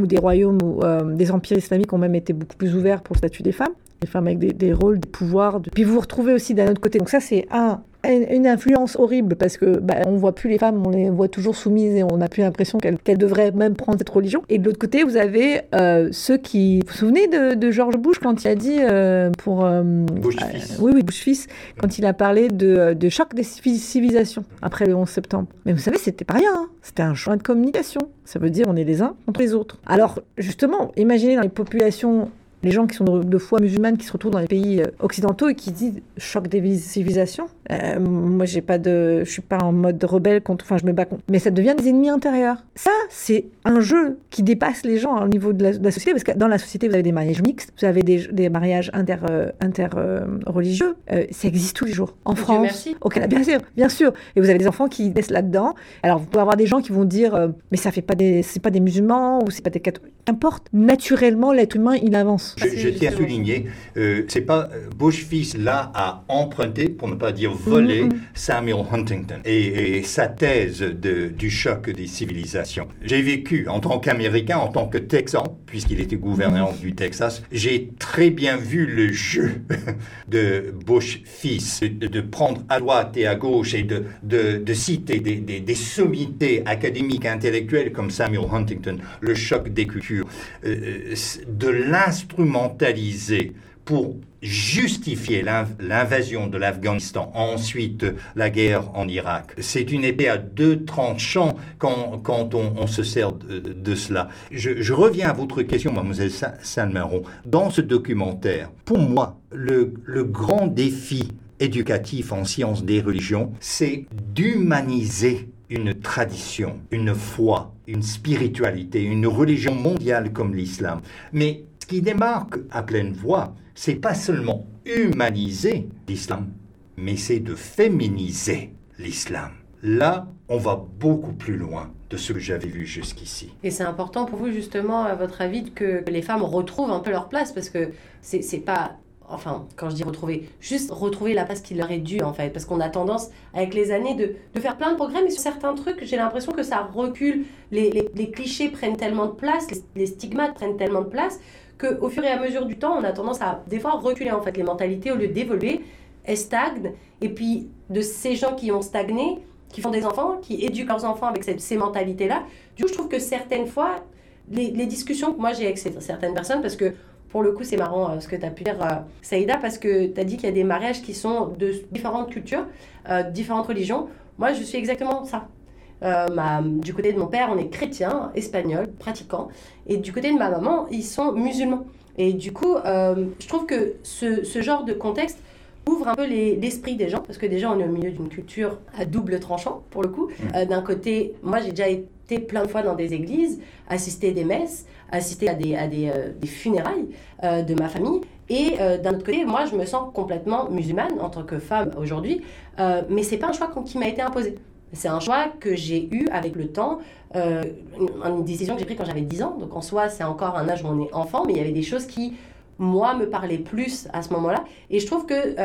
où, des royaumes, euh, des empires islamiques ont même été beaucoup plus ouverts pour le statut des femmes des femmes avec des, rôles, des pouvoirs. Puis vous vous retrouvez aussi d'un autre côté. Donc ça, c'est un, une influence horrible parce que bah, on voit plus les femmes, on les voit toujours soumises et on n'a plus l'impression qu'elles devraient même prendre cette religion. Et de l'autre côté, vous avez euh, ceux qui. Vous vous souvenez de, de George Bush quand il a dit euh, pour. Euh, Bush fils. oui, oui, Bush fils, quand il a parlé de, de, choc des civilisations après le 11 septembre. Mais vous savez, c'était pas rien. Hein. C'était un choix de communication. Ça veut dire on est les uns contre les autres. Alors justement, imaginez dans les populations les gens qui sont de, foi musulmane qui se retrouvent dans les pays euh, occidentaux et qui disent choc des civilisations. Euh, moi, j'ai pas de, je suis pas en mode rebelle contre, enfin, je me bats contre. Mais ça devient des ennemis intérieurs. Ça, c'est un jeu qui dépasse les gens au niveau de la, société, parce que dans la société, vous avez des mariages mixtes, vous avez des, des mariages inter, euh, inter religieux. ça existe tous les jours. En France, au Canada, bien sûr, bien sûr. Et vous avez des enfants qui naissent là-dedans. Alors, vous pouvez avoir des gens qui vont dire, mais ça fait pas des, c'est pas des musulmans ou c'est pas des catholiques. Qu'importe. Naturellement, l'être humain, il avance. Je, tiens à souligner, euh, c'est pas euh, Bush fils là a emprunté, pour ne pas dire volé, mm-hmm. Samuel Huntington et, sa thèse de, du choc des civilisations. J'ai vécu en tant qu'Américain, en tant que Texan, puisqu'il était gouverneur mm-hmm. du Texas, j'ai très bien vu le jeu *laughs* de Bush fils, de, prendre à droite et à gauche et de, de, citer des, des, sommités académiques intellectuelles comme Samuel Huntington, le choc des cultures, euh, de l'instrument instrumentalisé pour justifier l'invasion de l'Afghanistan, ensuite la guerre en Irak. C'est une épée à deux tranchants quand, quand on, se sert de, cela. Je, reviens à votre question, mademoiselle Salmeron. Dans ce documentaire, pour moi, le, le grand défi éducatif en sciences des religions, c'est d'humaniser une tradition, une foi, une spiritualité, une religion mondiale comme l'islam. Mais ce qui démarque à pleine voix, c'est pas seulement humaniser l'islam, mais c'est de féminiser l'islam. Là, on va beaucoup plus loin de ce que j'avais vu jusqu'ici. Et c'est important pour vous, justement, à votre avis, que les femmes retrouvent un peu leur place, parce que c'est pas enfin, quand je dis retrouver, juste retrouver la place qui leur est due, en fait. Parce qu'on a tendance, avec les années, de, faire plein de progrès, mais sur certains trucs, j'ai l'impression que ça recule. Les, les, les, clichés prennent tellement de place, les, stigmates prennent tellement de place, qu'au fur et à mesure du temps, on a tendance à, des fois, reculer, en fait. Les mentalités, au lieu d'évoluer, elles stagnent. Et puis, de ces gens qui ont stagné, qui font des enfants, qui éduquent leurs enfants avec ces, ces mentalités-là, du coup, je trouve que certaines fois, les, les discussions que moi j'ai avec certaines personnes, parce que pour le coup, c'est marrant euh, ce que tu as pu dire, euh, Saïda, parce que tu as dit qu'il y a des mariages qui sont de différentes cultures, euh, différentes religions. Moi, je suis exactement ça. Du côté de mon père, on est chrétien, espagnol, pratiquant. Et du côté de ma maman, ils sont musulmans. Et du coup, je trouve que ce, ce, genre de contexte ouvre un peu l'esprit des gens, parce que déjà, on est au milieu d'une culture à double tranchant, pour le coup. Mmh. D'un côté, moi, j'ai déjà été plein de fois dans des églises, assister des messes, assister à des, à des, euh, des funérailles euh, de ma famille. Et euh, d'un autre côté, moi, je me sens complètement musulmane en tant que femme aujourd'hui, mais c'est pas un choix qui m'a été imposé. C'est un choix que j'ai eu avec le temps, une, décision que j'ai prise quand j'avais 10 ans. Donc en soi, c'est encore un âge où on est enfant, mais il y avait des choses qui, moi, me parlaient plus à ce moment-là. Et je trouve que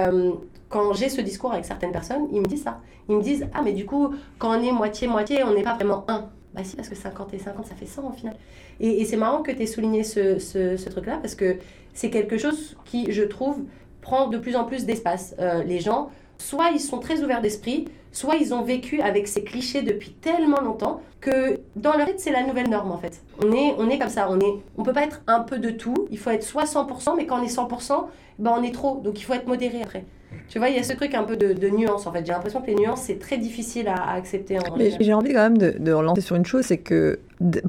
quand j'ai ce discours avec certaines personnes, ils me disent ça. Ils me disent Ah, mais du coup, quand on est moitié-moitié, on n'est pas vraiment un. Bah si, parce que 50 et 50, ça fait 100 au final. Et, c'est marrant que tu aies souligné ce, ce, truc-là, parce que c'est quelque chose qui, je trouve, prend de plus en plus d'espace. Euh, les gens, soit ils sont très ouverts d'esprit, soit ils ont vécu avec ces clichés depuis tellement longtemps que dans leur tête, c'est la nouvelle norme en fait. On est, on est comme ça, on est, on peut pas être un peu de tout, il faut être soit 100%, mais quand on est 100%, ben on est trop, donc il faut être modéré après. Tu vois, il y a ce truc un peu de, de nuance en fait. J'ai l'impression que les nuances, c'est très difficile à, à accepter en Mais j'ai envie quand même de, de relancer sur une chose, c'est que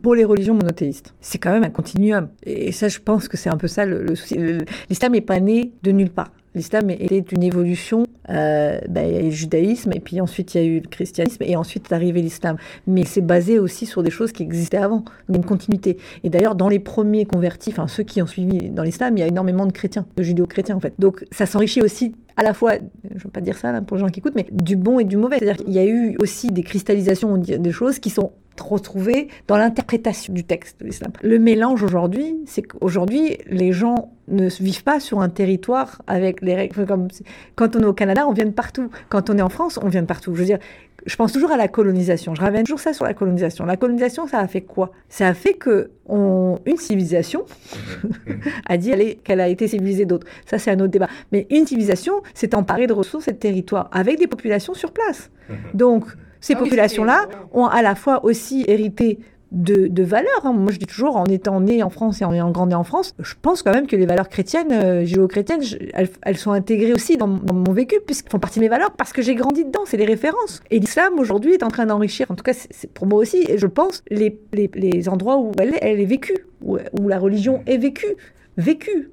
pour les religions monothéistes, c'est quand même un continuum. Et ça, je pense que c'est un peu ça le, le souci. L'islam n'est pas né de nulle part. L'islam était une évolution. Euh, ben, il y a eu le judaïsme, et puis ensuite il y a eu le christianisme, et ensuite est arrivé l'islam. Mais c'est basé aussi sur des choses qui existaient avant, une continuité. Et d'ailleurs, dans les premiers convertis, enfin ceux qui ont suivi dans l'islam, il y a énormément de chrétiens, de judéo-chrétiens en fait. Donc ça s'enrichit aussi à la fois, je ne veux pas dire ça pour les gens qui écoutent, mais du bon et du mauvais. C'est-à-dire qu'il y a eu aussi des cristallisations des choses qui sont retrouvées dans l'interprétation du texte de l'islam. Le mélange aujourd'hui, c'est qu'aujourd'hui, les gens ne vivent pas sur un territoire avec les règles. Comme quand on est au Canada, on vient de partout. Quand on est en France, on vient de partout. Je veux dire, je pense toujours à la colonisation. Je ramène toujours ça sur la colonisation. La colonisation, ça a fait quoi? Ça a fait que on, une civilisation *laughs* a dit qu'elle a été civilisée d'autres. Ça, c'est un autre débat. Mais une civilisation s'est emparée de ressources et de territoires avec des populations sur place. Donc, ces Ah populations-là ont à la fois aussi hérité de, de valeurs. hein. Moi, je dis toujours, en étant né en France et en ayant grandi en France, je pense quand même que les valeurs chrétiennes, euh, judéo-chrétiennes, elles, elles sont intégrées aussi dans, mon- dans mon vécu, puisqu'elles font partie de mes valeurs, parce que j'ai grandi dedans, c'est les références. Et l'islam, aujourd'hui, est en train d'enrichir, en tout cas, c'est c'est pour moi aussi, et je pense, les, les, les endroits où elle est, elle est vécue, où, où la religion est vécue, vécue.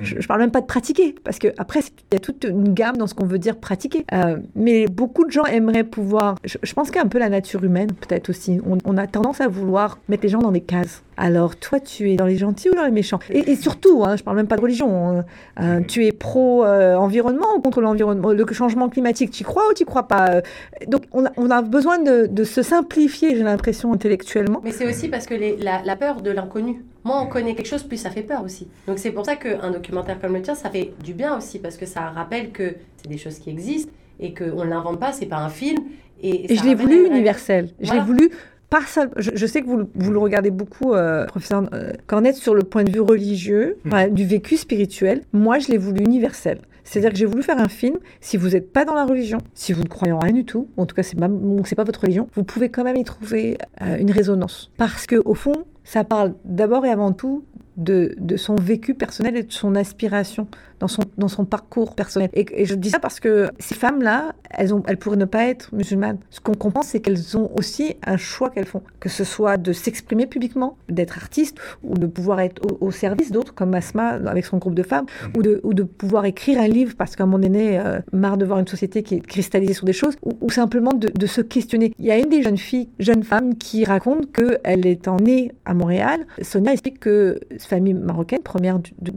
Je, je parle même pas de pratiquer, parce que après, il y a toute une gamme dans ce qu'on veut dire pratiquer. Euh, mais beaucoup de gens aimeraient pouvoir. Je, pense qu'il y a un peu la nature humaine, peut-être aussi. On a tendance à vouloir mettre les gens dans des cases. Alors, toi, tu es dans les gentils ou dans les méchants? Et, et surtout, hein, je parle même pas de religion. hein, euh, tu es pro-environnement ou contre l'environnement, le changement climatique Tu y crois ou tu crois pas? Donc, on a, on a besoin de, de se simplifier, j'ai l'impression, intellectuellement. Mais c'est aussi parce que les- la, la peur de l'inconnu. Moins on connaît quelque chose, plus ça fait peur aussi. Donc c'est pour ça qu'un documentaire comme le tien, ça fait du bien aussi, parce que ça rappelle que c'est des choses qui existent et qu'on ne l'invente pas, c'est pas un film. Et, je l'ai voulu universel. Je Voilà. l'ai voulu pas seul. Je, je sais que vous, le- vous le regardez beaucoup, euh, professeur euh, Cornette, sur le point de vue religieux, Mm. enfin, du vécu spirituel. Moi, je l'ai voulu universel. C'est-à-dire que j'ai voulu faire un film. Si vous n'êtes pas dans la religion, si vous ne croyez en rien du tout, en tout cas, c'est pas, c'est pas votre religion, vous pouvez quand même y trouver euh, une résonance. Parce que au fond, ça parle d'abord et avant tout de, son vécu personnel et de son aspiration dans son, dans son parcours personnel. Et, je dis ça parce que ces femmes-là, elles, pourraient ne pas être musulmanes. Ce qu'on comprend, c'est qu'elles ont aussi un choix qu'elles font, que ce soit de s'exprimer publiquement, d'être artiste, ou de pouvoir être au, service d'autres, comme Asma avec son groupe de femmes, ou, de, ou de pouvoir écrire un livre parce qu'à moment donné, euh, marre de voir une société qui est cristallisée sur des choses, ou, simplement de, se questionner. Il y a une des jeunes filles, jeunes femmes, qui raconte qu'elle étant née à Montréal, Sonia explique que famille marocaine, première de,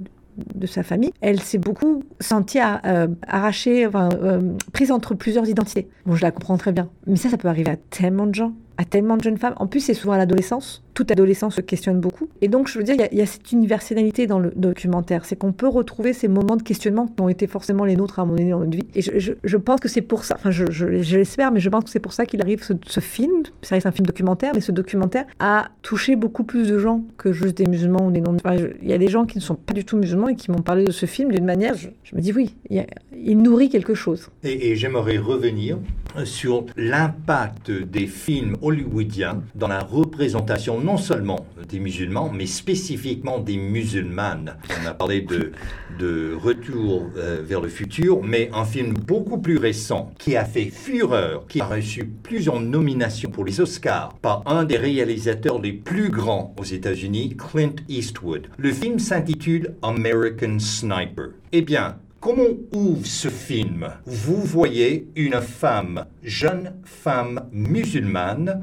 sa famille, elle s'est beaucoup sentie euh, arrachée, euh, prise entre plusieurs identités. Bon, je la comprends très bien. Mais ça, ça peut arriver à tellement de gens, à tellement de jeunes femmes. En plus, c'est souvent à l'adolescence. Toute adolescence se questionne beaucoup. Et donc, je veux dire, il y a- cette universalité dans le documentaire. C'est qu'on peut retrouver ces moments de questionnement qui ont été forcément les nôtres à un moment donné dans notre vie. Et je, pense que c'est pour ça, enfin, je, l'espère, mais je pense que c'est pour ça qu'il arrive ce, ce film. Ça reste un film documentaire, mais ce documentaire a touché beaucoup plus de gens que juste des musulmans ou des non-musulmans. Enfin, Il y a des gens qui ne sont pas du tout musulmans et qui m'ont parlé de ce film d'une manière, je, me dis oui, il, nourrit quelque chose. Et j'aimerais revenir sur l'impact des films hollywoodiens dans la représentation non seulement des musulmans, mais spécifiquement des musulmanes. On a parlé de, de Retour euh, vers le futur, mais un film beaucoup plus récent qui a fait fureur, qui a reçu plusieurs nominations pour les Oscars par un des réalisateurs les plus grands aux États-Unis, Clint Eastwood. Le film s'intitule American Sniper. Eh bien, Comment ouvre ce film? Vous voyez une femme, jeune femme musulmane,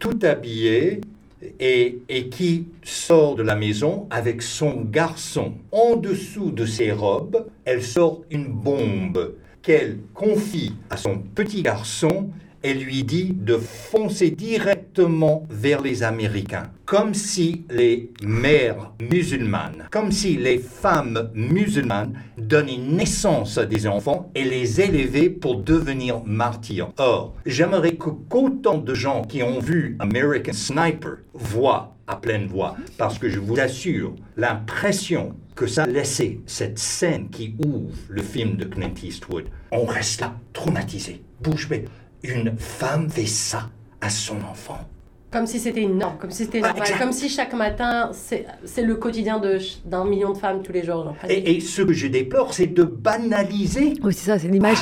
tout habillée et, et qui sort de la maison avec son garçon. En dessous de ses robes, elle sort une bombe qu'elle confie à son petit garçon et lui dit de foncer directement vers les Américains, comme si les mères musulmanes, comme si les femmes musulmanes donnaient naissance à des enfants et les élevaient pour devenir martyrs. Or, j'aimerais qu'autant de gens qui ont vu American Sniper voient à pleine voix, parce que je vous assure, l'impression que ça laissait cette scène qui ouvre le film de Clint Eastwood, on reste là, traumatisé, bouche bée. Une femme fait ça à son enfant. Comme si c'était une norme, comme si c'était normal, comme si chaque matin, c'est c'est le quotidien d'un million de femmes tous les jours. genre. Et, et ce que je déplore, c'est de banaliser. Oui, c'est ça, c'est l'image.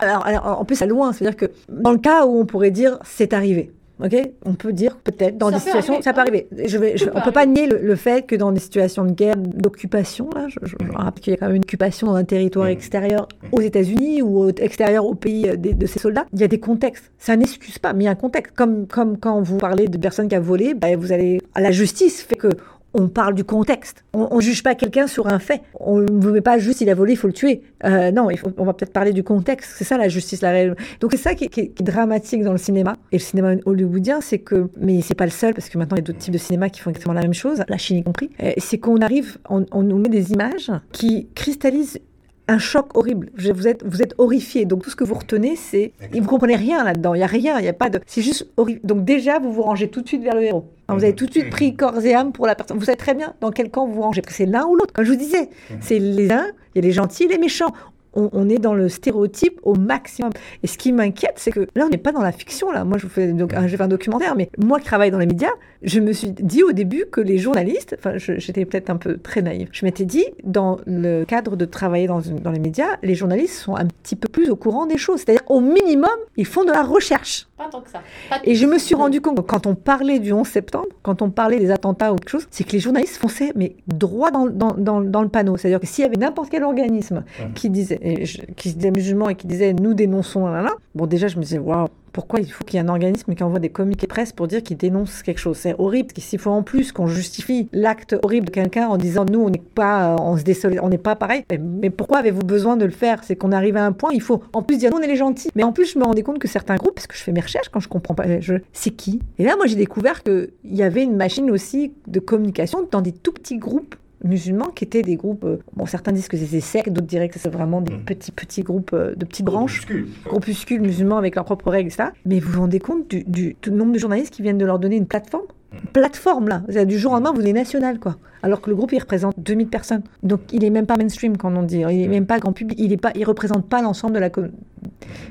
Alors, alors, en plus, à loin, c'est-à-dire que dans le cas où on pourrait dire c'est arrivé, ok? On peut dire peut-être dans Ça des peut situations, arriver, ça peut arriver. Je vais, je- Tout on peut peut pas nier le, le fait que dans des situations de guerre, d'occupation, là, je, je, je rappelle qu'il y a quand même une occupation dans un territoire Mhm. extérieur aux États-Unis ou au- extérieur au pays euh, de ces soldats, il y a des contextes. Ça n'excuse pas, mais il y a un contexte. Comme, comme quand vous parlez de personnes qui a volé, bah, vous allez. La justice fait que on parle du contexte. On ne juge pas quelqu'un sur un fait. On ne met pas juste il a volé, il faut le tuer. Euh, non, on va peut-être parler du contexte. C'est ça la justice, la réelle. Donc c'est ça qui est, dramatique dans le cinéma. Et le cinéma hollywoodien, c'est que, mais c'est pas le seul, parce que maintenant il y a d'autres types de cinéma qui font exactement la même chose, la Chine y compris. Euh, C'est qu'on arrive, on nous met des images qui cristallisent un choc horrible. Vous êtes, vous êtes horrifié. Donc tout ce que vous retenez, c'est, vous comprenez rien là-dedans. Il y a rien. Il y a pas de. C'est juste horrible. Donc déjà, vous vous rangez tout de suite vers le héros. Alors, vous avez tout de suite pris corps et âme pour la personne. Vous savez très bien dans quel camp vous vous rangez. C'est l'un ou l'autre. Comme je vous disais, c'est les uns, il y a les gentils et les méchants. On, est dans le stéréotype au maximum. Et ce qui m'inquiète, c'est que là, on n'est pas dans la fiction. Là, moi, je fais, donc, un documentaire, mais moi qui travaille dans les médias, je me suis dit au début que les journalistes, enfin, j'étais peut-être un peu très naïve. Je m'étais dit, dans le cadre de travailler dans, dans les médias, les journalistes sont un petit peu plus au courant des choses. C'est-à-dire, au minimum, ils font de la recherche. Pas tant que ça. Et je me suis rendu compte, que quand on parlait du 11 septembre, quand on parlait des attentats ou quelque chose, c'est que les journalistes fonçaient, mais droit dans, dans, dans, dans le panneau. C'est-à-dire que s'il y avait n'importe quel organisme qui disait, et je- qui se disait musulman et qui disait nous dénonçons, là, là, là, bon, déjà, je me disais, waouh, pourquoi il faut qu'il y ait un organisme qui envoie des communiqués presse pour dire qu'il dénonce quelque chose C'est horrible. parce S'il faut en plus qu'on justifie l'acte horrible de quelqu'un en disant nous, on n'est pas, euh, on se désol- on n'est pas pareil, mais, mais pourquoi avez-vous besoin de le faire? C'est qu'on arrive à un point, il faut en plus dire nous, on est les gentils. Mais en plus, je me rendais compte que certains groupes, parce que je fais mes recherches quand je comprends pas, je, c'est qui? Et là, moi, j'ai découvert qu'il y avait une machine aussi de communication dans des tout petits groupes musulmans qui étaient des groupes, euh, bon certains disent que c'est sectes, d'autres diraient que c'est vraiment des Mhm. petits petits groupes euh, de petites branches Groupuscule. groupuscules musulmans avec leurs propres règles, etc. Mais vous vous rendez compte du, du- du nombre de journalistes qui viennent de leur donner une plateforme? Une Plateforme, là. Du jour au lendemain, vous êtes national, quoi. Alors que le groupe, il représente 2000 personnes. Donc, il est même pas mainstream, quand on dit. Il est même pas grand public. Il est pas, il représente pas l'ensemble de la communauté.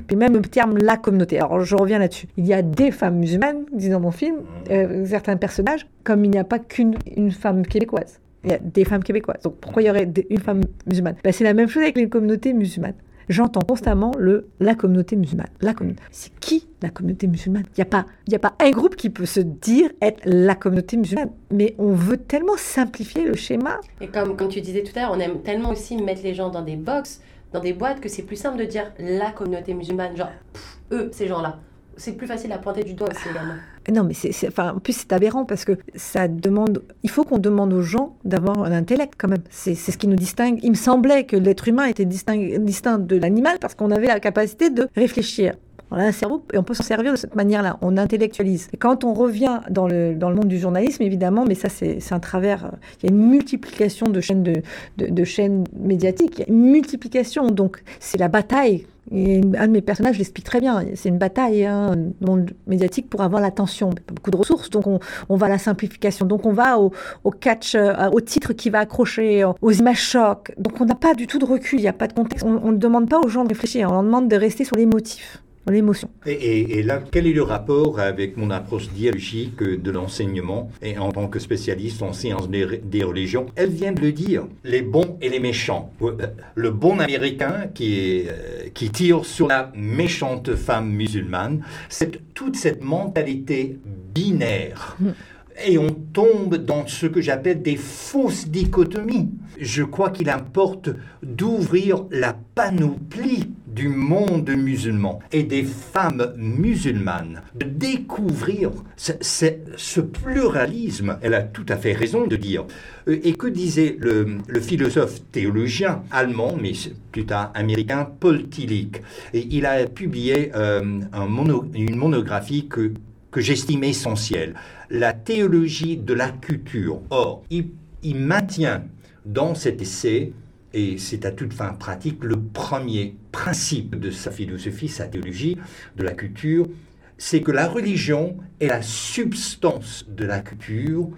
Puis même le terme la communauté. Alors, je reviens là-dessus. Il y a des femmes musulmanes, disent dans mon film, euh, certains personnages, comme il n'y a pas qu'une une femme québécoise. Il y a des femmes québécoises. Donc pourquoi il y aurait une femme musulmane? Ben, C'est la même chose avec les communautés musulmanes. J'entends constamment le la communauté musulmane. La communauté. C'est qui la communauté musulmane? Il n'y a, pas- a pas un groupe qui peut se dire être la communauté musulmane. Mais on veut tellement simplifier le schéma. Et comme, comme tu disais tout à l'heure, on aime tellement aussi mettre les gens dans des box, dans des boîtes, que c'est plus simple de dire la communauté musulmane. Genre, eux, ces gens-là. C'est plus facile à pointer du doigt aussi également. Non, mais c'est, en plus c'est aberrant parce que ça demande. Il faut qu'on demande aux gens d'avoir un intellect quand même. C'est, c'est ce qui nous distingue. Il me semblait que l'être humain était distinct, distinct de l'animal parce qu'on avait la capacité de réfléchir. On a un cerveau et on peut s'en servir de cette manière-là. On intellectualise. Et quand on revient dans le, dans le monde du journalisme, évidemment, mais ça c'est, un travers. euh, Il y a une multiplication de chaînes, de, de, chaînes médiatiques. Il y a une multiplication. Donc c'est la bataille un de mes personnages l'explique très bien. C'est une bataille hein, dans le médiatique pour avoir l'attention. Pas beaucoup de ressources, donc on, on va à la simplification. Donc on va au, catch, euh, au titre qui va accrocher, aux images chocs. Donc on n'a pas du tout de recul, il n'y a pas de contexte. On on ne demande pas aux gens de réfléchir, on leur demande de rester sur les motifs, l'émotion. Et, et- et là, quel est le rapport avec mon approche dialogique de l'enseignement et en tant que spécialiste en sciences des, des religions? Elle vient de le dire, les bons et les méchants. Le bon américain qui, est, euh, qui tire sur la méchante femme musulmane, c'est toute cette mentalité binaire. Et on tombe dans ce que j'appelle des fausses dichotomies. Je crois qu'il importe d'ouvrir la panoplie du monde musulman et des femmes musulmanes, de découvrir ce, ce- pluralisme. Elle a tout à fait raison de dire. Euh, Et que disait le, philosophe théologien allemand, mais plus tard américain, Paul Tillich Et il a publié euh, une monographie que que j'estime essentielle, la théologie de la culture. Or, il, il maintient dans cet essai, et c'est à toute fin pratique, le premier principe de sa philosophie, sa théologie de la culture, c'est que la religion est la substance de la culture,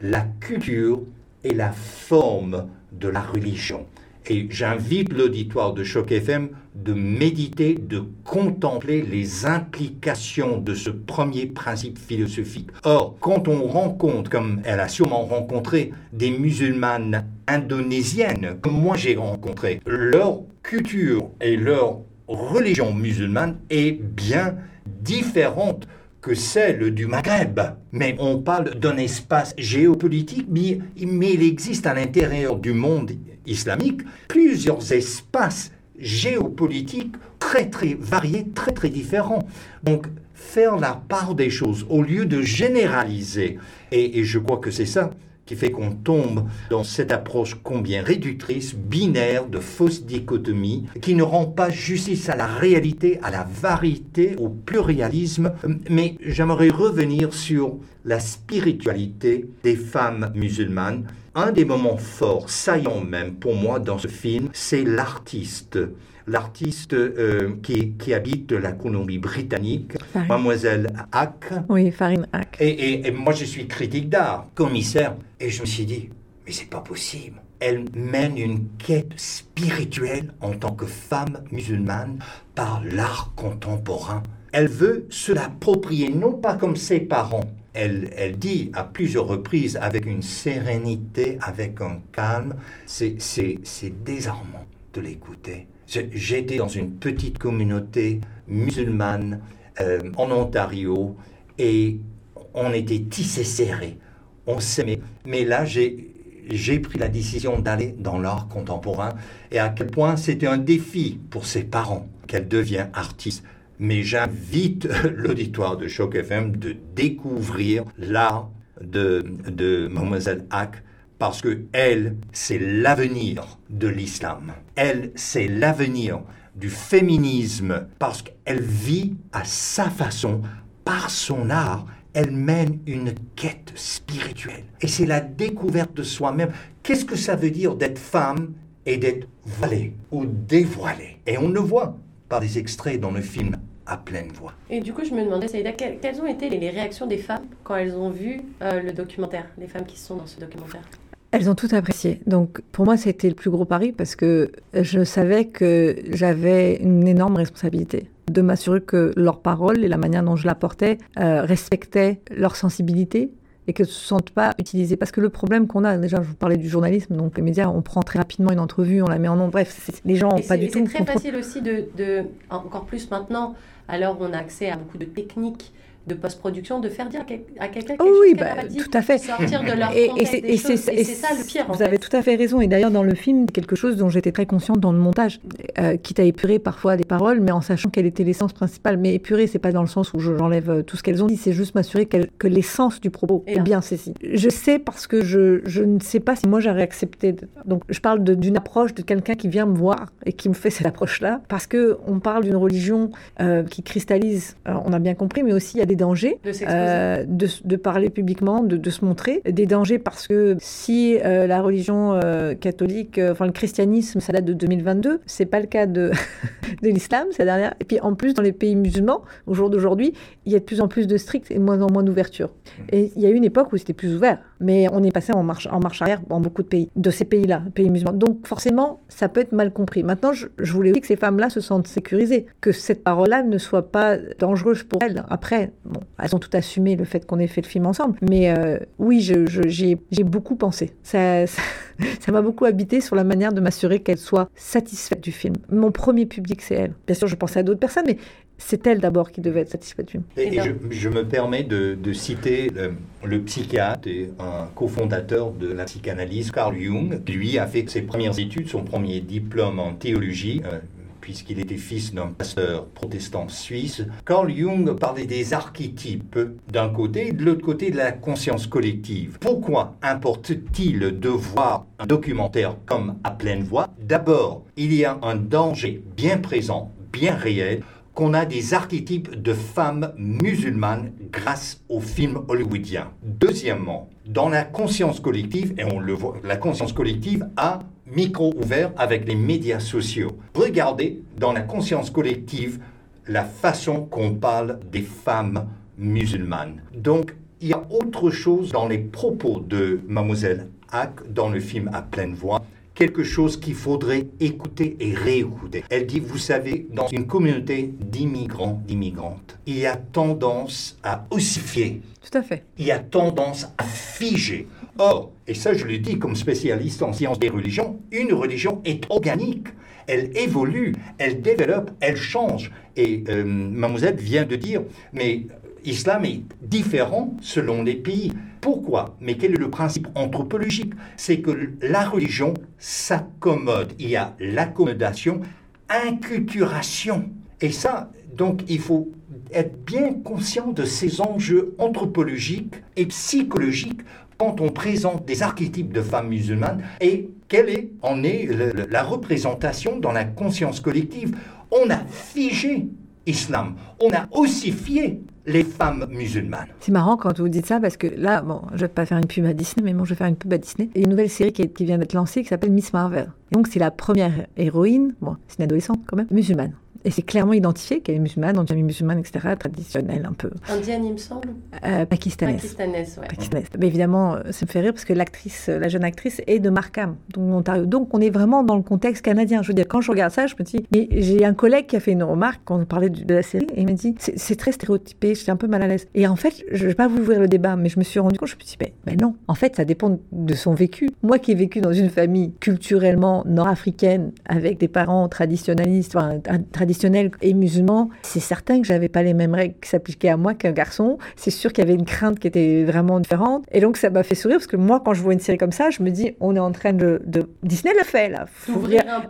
la culture est la forme de la religion. Et j'invite l'auditoire de Choc FM de méditer, de contempler les implications de ce premier principe philosophique. Or, quand on rencontre, comme elle a sûrement rencontré, des musulmanes indonésiennes, comme moi j'ai rencontré, leur culture et leur religion musulmane est bien différente que celle du Maghreb. Mais on parle d'un espace géopolitique, mais, il existe à l'intérieur du monde islamique plusieurs espaces géopolitiques très très variés, très très différents. Donc faire la part des choses au lieu de généraliser, et je crois que c'est ça qui fait qu'on tombe dans cette approche combien réductrice, binaire, de fausse dichotomie, qui ne rend pas justice à la réalité, à la variété, au pluralisme. Mais j'aimerais revenir sur la spiritualité des femmes musulmanes. Un des moments forts, saillants même pour moi dans ce film, c'est l'artiste l'artiste euh, qui, qui, habite la Colombie-Britannique, Mademoiselle Hack. Oui, Farine Hack. Et, et, moi, je suis critique d'art, commissaire, et je me suis dit, mais c'est pas possible. Elle mène une quête spirituelle en tant que femme musulmane par l'art contemporain. Elle veut se l'approprier, non pas comme ses parents. Elle, elle, dit à plusieurs reprises avec une sérénité, avec un calme, c'est désarmant de l'écouter. J'étais dans une petite communauté musulmane euh, en Ontario et on était tissés serrés, on s'aimait. Mais là, j'ai pris la décision d'aller dans l'art contemporain et à quel point c'était un défi pour ses parents qu'elle devienne artiste. Mais j'invite *laughs* l'auditoire de Choc FM de découvrir l'art de, de Mademoiselle Hack parce que elle, c'est l'avenir de l'islam. Elle, c'est l'avenir du féminisme parce qu'elle vit à sa façon, par son art, elle mène une quête spirituelle. Et c'est la découverte de soi-même. Qu'est-ce que ça veut dire d'être femme et d'être voilée ou dévoilée? Et on le voit par des extraits dans le film à pleine voix. Et du coup, je me demandais, Saïda, quelles ont été les réactions des femmes quand elles ont vu euh, le documentaire, les femmes qui sont dans ce documentaire? Elles ont tout apprécié. Donc pour moi, c'était le plus gros pari parce que je savais que j'avais une énorme responsabilité de m'assurer que leurs paroles et la manière dont je la portais euh, respectaient leur sensibilité et que ne se sentent pas utilisées. Parce que le problème qu'on a, déjà, je vous parlais du journalisme, donc les médias, on prend très rapidement une entrevue, on la met en nom, bref, les gens n'ont pas du tout... C'est très facile aussi de, de, encore plus maintenant, alors on a accès à beaucoup de techniques de post-production de faire dire à quelqu'un quelque oui, chose bah, tout à fait. sortir de leur *laughs* et, et c'est ça le pire. Vous avez tout à fait raison. Et d'ailleurs, dans le film, quelque chose dont j'étais très consciente dans le montage, euh, quitte à épurer parfois les paroles, mais en sachant quelle était l'essence principale. Mais épurer, c'est pas dans le sens où j'enlève euh, tout ce qu'elles ont dit, c'est juste m'assurer que l'essence du propos est bien ceci. Je sais parce que je, je ne sais pas si moi j'aurais accepté. Donc, je parle d'une approche de quelqu'un qui vient me voir et qui me fait cette approche-là, parce que on parle d'une religion euh, qui cristallise. on a bien compris, mais aussi il y a des dangers de, euh, de, parler publiquement, de, de, se montrer, des dangers parce que si euh, la religion euh, catholique, enfin le christianisme, ça date de 2022, c'est pas le cas de, *laughs* de l'islam, c'est dernière. Et puis en plus, dans les pays musulmans, au jour d'aujourd'hui, il y a de plus en plus de strict et moins en moins d'ouverture. Mmh. Et il y a eu une époque où c'était plus ouvert, mais on est passé en marche, en marche arrière dans beaucoup de pays, de ces pays-là, pays musulmans. Donc forcément, ça peut être mal compris. Maintenant, je, je voulais aussi que ces femmes-là se sentent sécurisées, que cette parole-là ne soit pas dangereuse pour elles. Après, elles ont tout assumé le fait qu'on ait fait le film ensemble. Mais euh, oui, j'ai beaucoup pensé. *laughs* Ça m'a beaucoup habité sur la manière de m'assurer qu'elle soit satisfaite du film. Mon premier public, c'est elle. Bien sûr, je pensais à d'autres personnes, mais c'est elle d'abord qui devait être satisfaite du film. Et, je, me permets de, citer le, le, psychiatre et un cofondateur de la psychanalyse, Carl Jung. Lui a fait ses premières études, son premier diplôme en théologie. Euh, puisqu'il était fils d'un pasteur protestant suisse, Carl Jung parlait des archétypes d'un côté et de l'autre côté de la conscience collective. Pourquoi importe-t-il de voir un documentaire comme À pleine voix? D'abord, il y a un danger bien présent, bien réel, qu'on a des archétypes de femmes musulmanes grâce aux films hollywoodiens. Deuxièmement, dans la conscience collective, et on le voit, la conscience collective a micro ouvert avec les médias sociaux. Regardez dans la conscience collective la façon qu'on parle des femmes musulmanes. Donc, il y a autre chose dans les propos de mademoiselle Hack dans le film à pleine voix quelque chose qu'il faudrait écouter et réécouter. Elle dit, vous savez, dans une communauté d'immigrants, d'immigrantes, il y a tendance à ossifier. Tout à fait. Il y a tendance à figer. Or, et ça je le dis comme spécialiste en sciences des religions, une religion est organique. Elle évolue, elle développe, elle change. Et euh, mademoiselle vient de dire, mais l'islam est différent selon les pays. Pourquoi? Mais quel est le principe anthropologique? C'est que la religion s'accommode. Il y a l'accommodation, inculturation. Et ça, donc, il faut être bien conscient de ces enjeux anthropologiques et psychologiques quand on présente des archétypes de femmes musulmanes et quelle est, en est la représentation dans la conscience collective. On a figé islam, on a ossifié les femmes musulmanes. C'est marrant quand vous dites ça parce que là, bon, je vais pas faire une pub à Disney, mais bon, je vais faire une pub à Disney. Il y a une nouvelle série qui, vient d'être lancée qui s'appelle Miss Marvel. donc c'est la première héroïne, bon, c'est une adolescente quand même, musulmane. Et c'est clairement identifié qu'elle est musulmane, en famille musulmane, etc., traditionnelle un peu. Indienne, il me semble euh, Pakistanaise. Pakistanaise, ouais. Pakistanaise. Mais évidemment, euh, ça me fait rire parce que l'actrice, euh, la jeune actrice, est de Markham, donc Ontario. Donc on est vraiment dans le contexte canadien. Je veux dire, quand je regarde ça, je me dis. Mais j'ai un collègue qui a fait une remarque quand on parlait de la série, et il m'a dit c'est très stéréotypé, j'étais un peu mal à l'aise. Et en fait, je ne vais pas vous ouvrir le débat, mais je me suis rendu compte, je me suis dit, mais, non, en fait, ça dépend de son vécu. Moi qui ai vécu dans une famille culturellement nord-africaine, avec des parents traditionnalistes, enfin, traditionnels et musulmans, c'est certain que j'avais pas les mêmes règles qui s'appliquaient à moi qu'un garçon. C'est sûr qu'il y avait une crainte qui était vraiment différente. Et donc, ça m'a fait sourire parce que moi, quand je vois une série comme ça, je me dis, on est en train de. Disney le fait, là.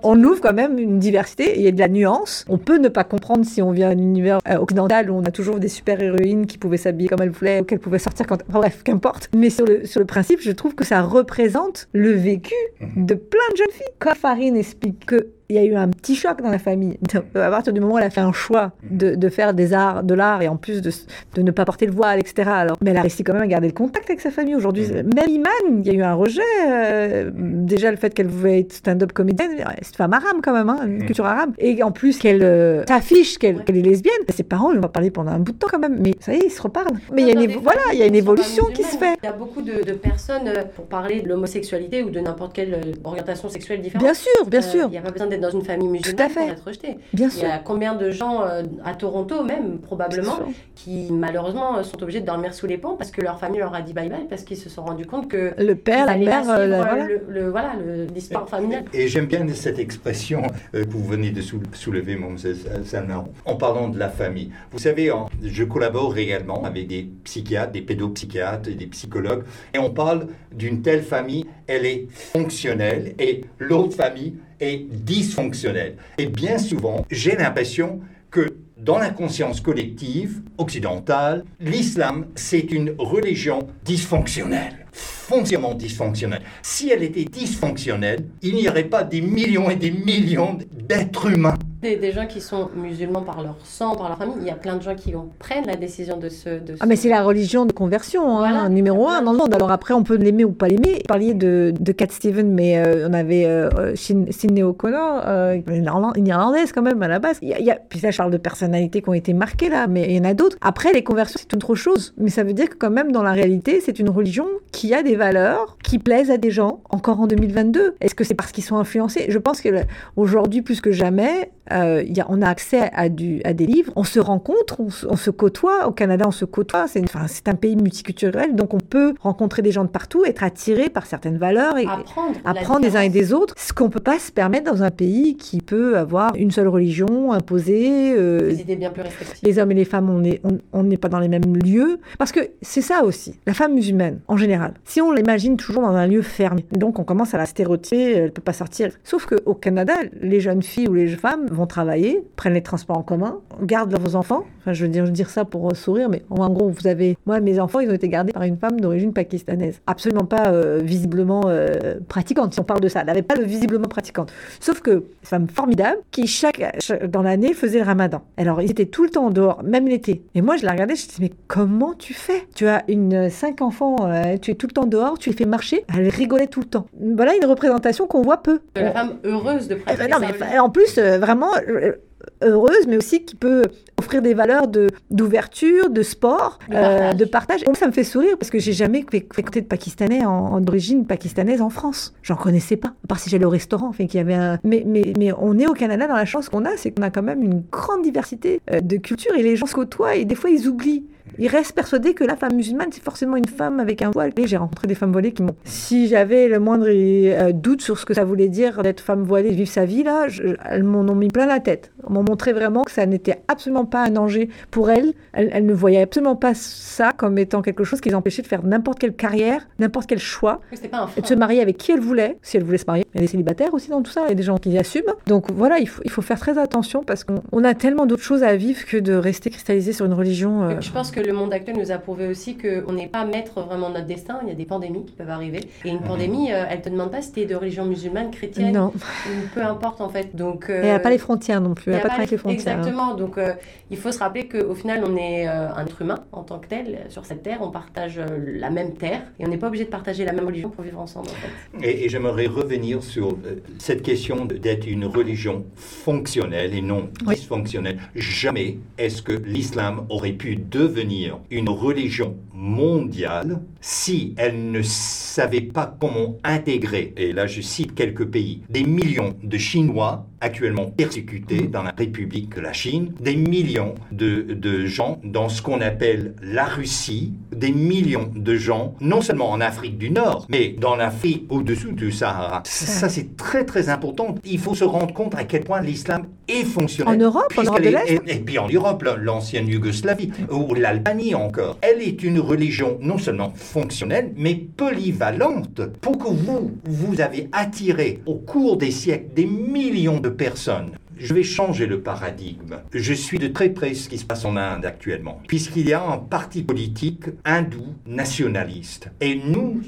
On ouvre quand même une diversité. Il y a de la nuance. On peut ne pas comprendre si on vient d'un univers euh, occidental où on a toujours des super-héroïnes qui pouvaient s'habiller comme elles voulaient ou qu'elles pouvaient sortir quand. bref, qu'importe. Mais sur le, sur le principe, je trouve que ça représente le vécu mhm. de plein de jeunes filles. Quand Farine explique que il y a eu un petit choc dans la famille. *laughs* À partir du moment où elle a fait un choix de, de faire des arts, de l'art et en plus de, de, ne pas porter le voile, etc. Alors, mais elle a réussi quand même à garder le contact avec sa famille aujourd'hui. Mm. Même Iman, il y a eu un rejet. Euh, déjà le fait qu'elle voulait être stand-up comédienne, c'est une femme arabe quand même, hein, une mm. culture arabe. Et en plus qu'elle euh, s'affiche qu'elle est lesbienne. Ses parents, ils vont parler pendant un bout de temps quand même. Mais ça y est, ils se reparlent. Mais il y a une, voilà, il y a une évolution qui se fait. Il y a beaucoup de, personnes euh, pour parler de l'homosexualité ou de n'importe quelle orientation sexuelle différente. Bien sûr, bien sûr. Il n'y a pas besoin d'être dans une famille musulmane à fait. être rejeté. Bien sûr. Il y a combien de gens euh, à Toronto même, probablement, qui malheureusement sont obligés de dormir sous les ponts parce que leur famille leur a dit bye bye parce qu'ils se sont rendus compte que le père, la mère, euh, voilà. Le, voilà, l'histoire familiale. Et, j'aime bien cette expression euh, que vous venez de soulever, mon Salman, en parlant de la famille. Vous savez, je collabore réellement avec des psychiatres, des pédopsychiatres et des psychologues, et on parle d'une telle famille, elle est fonctionnelle, et l'autre famille, est dysfonctionnel. Et bien souvent, j'ai l'impression que dans la conscience collective occidentale, l'islam, c'est une religion dysfonctionnelle, foncièrement dysfonctionnelle. Si elle était dysfonctionnelle, il n'y aurait pas des millions et des millions d'êtres humains des, gens qui sont musulmans par leur sang, par leur famille. Il y a plein de gens qui prennent la décision de se. De ah, mais c'est la religion de conversion, hein, numéro un dans le monde. Alors après, on peut l'aimer ou pas l'aimer. Vous parliez de, de Cat Steven, mais euh, on avait euh, Sidney O'Connor, euh, une irlandaise quand même à la base. Il y a, puis là, je parle de personnalités qui ont été marquées là, mais il y en a d'autres. Après, les conversions, c'est une autre chose. Mais ça veut dire que quand même, dans la réalité, c'est une religion qui a des valeurs, qui plaisent à des gens, encore en 2022. Est-ce que c'est parce qu'ils sont influencés? Je pense qu'aujourd'hui, plus que jamais, euh, y a, on a accès à, du, à, des livres, on se rencontre, on, se côtoie. Au Canada, on se côtoie. C'est enfin, un pays multiculturel, donc on peut rencontrer des gens de partout, être attiré par certaines valeurs et apprendre, apprendre des uns et des autres. Ce qu'on peut pas se permettre dans un pays qui peut avoir une seule religion imposée. Euh, des idées bien plus. Les hommes et les femmes, on n'est on, pas dans les mêmes lieux. Parce que c'est ça aussi, la femme musulmane, en général. Si on l'imagine toujours dans un lieu fermé, donc on commence à la stéréotyper, elle peut pas sortir. Sauf qu'au Canada, les jeunes filles ou les femmes vont travailler, prennent les transports en commun, gardent leurs enfants. Enfin, je veux dire, je veux dire ça pour sourire, mais en gros, vous avez. Moi, mes enfants, ils ont été gardés par une femme d'origine pakistanaise. Absolument pas euh, visiblement euh, pratiquante, si on parle de ça. Elle n'avait pas le visiblement pratiquante. Sauf que, femme formidable, qui chaque, dans l'année faisait le ramadan. Alors, ils étaient tout le temps dehors, même l'été. Et moi, je la regardais, je me disais, mais comment tu fais? Tu as une cinq enfants, euh, tu es tout le temps dehors, tu les fais marcher. Elle rigolait tout le temps. Voilà une représentation qu'on voit peu. La femme heureuse de pratiquer. non, mais en plus, vraiment, heureuse, mais aussi qui peut offrir des valeurs de, d'ouverture, de sport, de partage. de partage. Et ça me fait sourire parce que j'ai jamais fréquenté de Pakistanais en, d'origine pakistanaise en France. J'en connaissais pas, à part si j'allais au restaurant. Enfin, qu'il y avait un... mais, mais, mais on est au Canada dans la chance qu'on a, c'est qu'on a quand même une grande diversité de cultures et les gens se côtoient et des fois ils oublient. Ils restent persuadés que la femme musulmane, c'est forcément une femme avec un voile. Et j'ai rencontré des femmes voilées qui m'ont. Si j'avais le moindre euh, doute sur ce que ça voulait dire d'être femme voilée, vivre sa vie, là, je, elles m'en ont mis plein la tête. Elles m'ont montré vraiment que ça n'était absolument pas un danger pour elles. elles. Elles ne voyaient absolument pas ça comme étant quelque chose qui les empêchait de faire n'importe quelle carrière, n'importe quel choix. Pas un de se marier avec qui elles voulaient, si elles voulaient se marier. Il y a des célibataires aussi dans tout ça, il y a des gens qui assument. Donc voilà, il faut, il faut faire très attention parce qu'on a tellement d'autres choses à vivre que de rester cristallisé sur une religion. Euh... Je pense que le monde actuel nous a prouvé aussi qu'on n'est pas maître vraiment de notre destin. Il y a des pandémies qui peuvent arriver. Et une pandémie, euh, elle ne te demande pas si tu es de religion musulmane, chrétienne, non. ou peu importe en fait. Donc, euh, elle n'a pas les frontières non plus. Elle n'a pas, pas les frontières. Exactement. Donc euh, il faut se rappeler qu'au final, on est un être humain en tant que tel. Sur cette terre, on partage la même terre. Et on n'est pas obligé de partager la même religion pour vivre ensemble. En fait. Et, et j'aimerais revenir sur cette question d'être une religion fonctionnelle et non oui. dysfonctionnelle. Jamais est-ce que l'islam aurait pu devenir une religion mondiale si elle ne savait pas comment intégrer, et là je cite quelques pays, des millions de Chinois actuellement persécutés dans la République de la Chine, des millions de, de gens dans ce qu'on appelle la Russie, des millions de gens, non seulement en Afrique du Nord, mais dans l'Afrique au-dessous du Sahara. Ça, c'est très très important. Il faut se rendre compte à quel point l'islam est fonctionnel. En Europe, en Europe de l'Est et, et, puis en Europe, l'ancienne Yougoslavie, ou l'Albanie encore. Elle est une religion non seulement fonctionnelle, mais polyvalente. Pour que vous, vous avez attiré au cours des siècles des millions de personnes je vais changer le paradigme. Je suis de très près ce qui se passe en Inde actuellement, puisqu'il y a un parti politique hindou nationaliste. Et nous,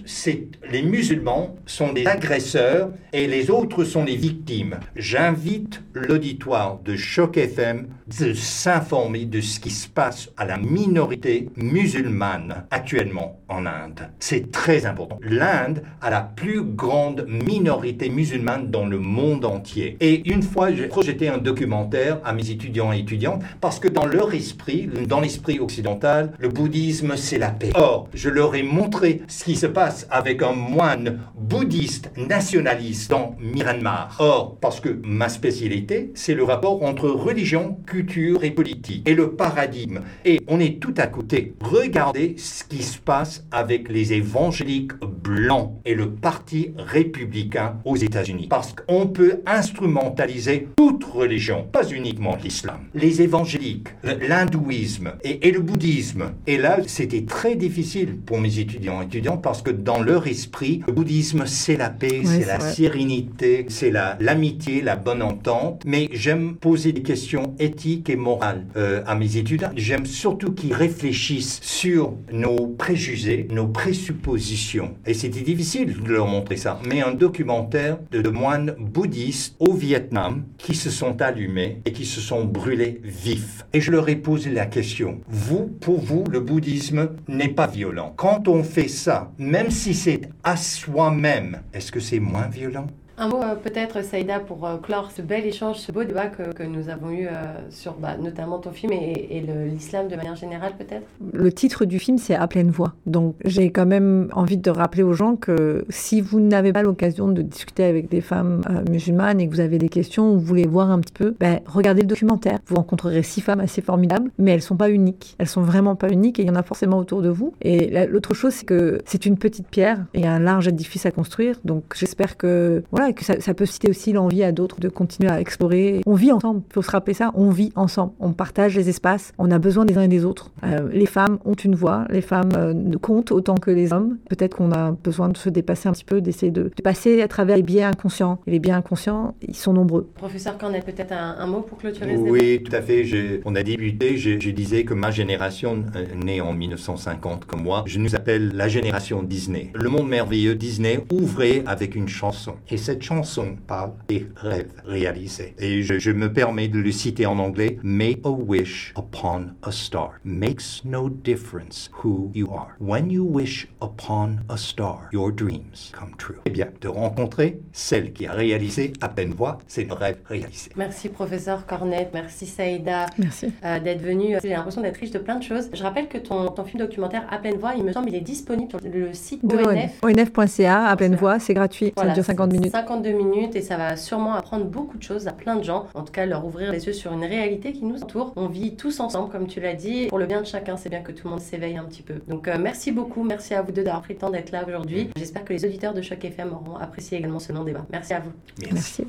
les musulmans sont des agresseurs et les autres sont les victimes. J'invite l'auditoire de Choc FM de s'informer de ce qui se passe à la minorité musulmane actuellement Inde. C'est très important. L'Inde a la plus grande minorité musulmane dans le monde entier. Et une fois, j'ai projeté un documentaire à mes étudiants et étudiantes parce que dans leur esprit, dans l'esprit occidental, le bouddhisme c'est la paix. Or, je leur ai montré ce qui se passe avec un moine bouddhiste nationaliste dans Myanmar. Or, parce que ma spécialité, c'est le rapport entre religion, culture et politique et le paradigme. Et on est tout à côté. Regardez ce qui se passe avec les évangéliques blancs et le parti républicain aux États-Unis. Parce qu'on peut instrumentaliser toute religion, pas uniquement l'islam. Les évangéliques, l'hindouisme et, et, le bouddhisme. Et là, c'était très difficile pour mes étudiants et étudiantes parce que dans leur esprit, le bouddhisme, c'est la paix, Oui, c'est c'est la vrai. sérénité, c'est la- l'amitié, la, bonne entente. Mais j'aime poser des questions éthiques et morales euh, à mes étudiants. J'aime surtout qu'ils réfléchissent sur nos préjugés, nos présuppositions. Et c'était difficile de leur montrer ça. Mais un documentaire de, moines bouddhistes au Vietnam qui se sont allumés et qui se sont brûlés vifs. Et je leur ai posé la question, vous, pour vous, le bouddhisme n'est pas violent. Quand on fait ça, même si c'est à soi-même, est-ce que c'est moins violent? Un mot euh, peut-être, Saïda, pour euh, clore ce bel échange, ce beau débat que, que nous avons eu euh, sur bah, notamment ton film et, l'islam de manière générale peut-être? Le titre du film, c'est À pleine voix. Donc, j'ai quand même envie de rappeler aux gens que si vous n'avez pas l'occasion de discuter avec des femmes musulmanes et que vous avez des questions ou vous voulez voir un petit peu, ben, regardez le documentaire. Vous rencontrerez six femmes assez formidables, mais elles sont pas uniques. Elles sont vraiment pas uniques et il y en a forcément autour de vous. Et la- l'autre chose, c'est que c'est une petite pierre et un large édifice à construire. Donc, j'espère que, voilà, que ça, ça peut citer aussi l'envie à d'autres de continuer à explorer. On vit ensemble. Il faut se rappeler ça. On vit ensemble. On partage les espaces. On a besoin des uns et des autres. Euh, les femmes ont une voix. Les femmes euh, comptent autant que les hommes. Peut-être qu'on a besoin de se dépasser un petit peu, d'essayer de, de passer à travers les biais inconscients. Et les biais inconscients, ils sont nombreux. Professeur Cornet, peut-être un, un mot pour clôturer ce débat? Oui, tout à fait. Je- on a débuté, je, je disais que ma génération, euh, née en 1950 comme moi, je nous appelle la génération Disney. Le monde merveilleux Disney ouvrait avec une chanson. Et cette cette chanson parle des rêves réalisés. Et je, je me permets de le citer en anglais. Make a wish upon a star. Makes no difference who you are. When you wish upon a star, your dreams come true. Eh bien, de rencontrer celle qui a réalisé à peine voix, c'est un rêve réalisé. Merci professeur Cornette, merci Saïda Merci. euh, d'être venu. J'ai l'impression d'être riche de plein de choses. Je rappelle que ton, ton film documentaire à pleine voix, il me semble, il est disponible sur le site De ONF. ONF.ca, à pleine voix, c'est gratuit, ça Voilà, dure 50 c'est minutes. 52 minutes et ça va sûrement apprendre beaucoup de choses à plein de gens. En tout cas, leur ouvrir les yeux sur une réalité qui nous entoure. On vit tous ensemble, comme tu l'as dit. Pour le bien de chacun, c'est bien que tout le monde s'éveille un petit peu. Donc, euh, merci beaucoup. Merci à vous deux d'avoir pris le temps d'être là aujourd'hui. J'espère que les auditeurs de Choc FM auront apprécié également ce long débat. Merci à vous. Merci. Merci.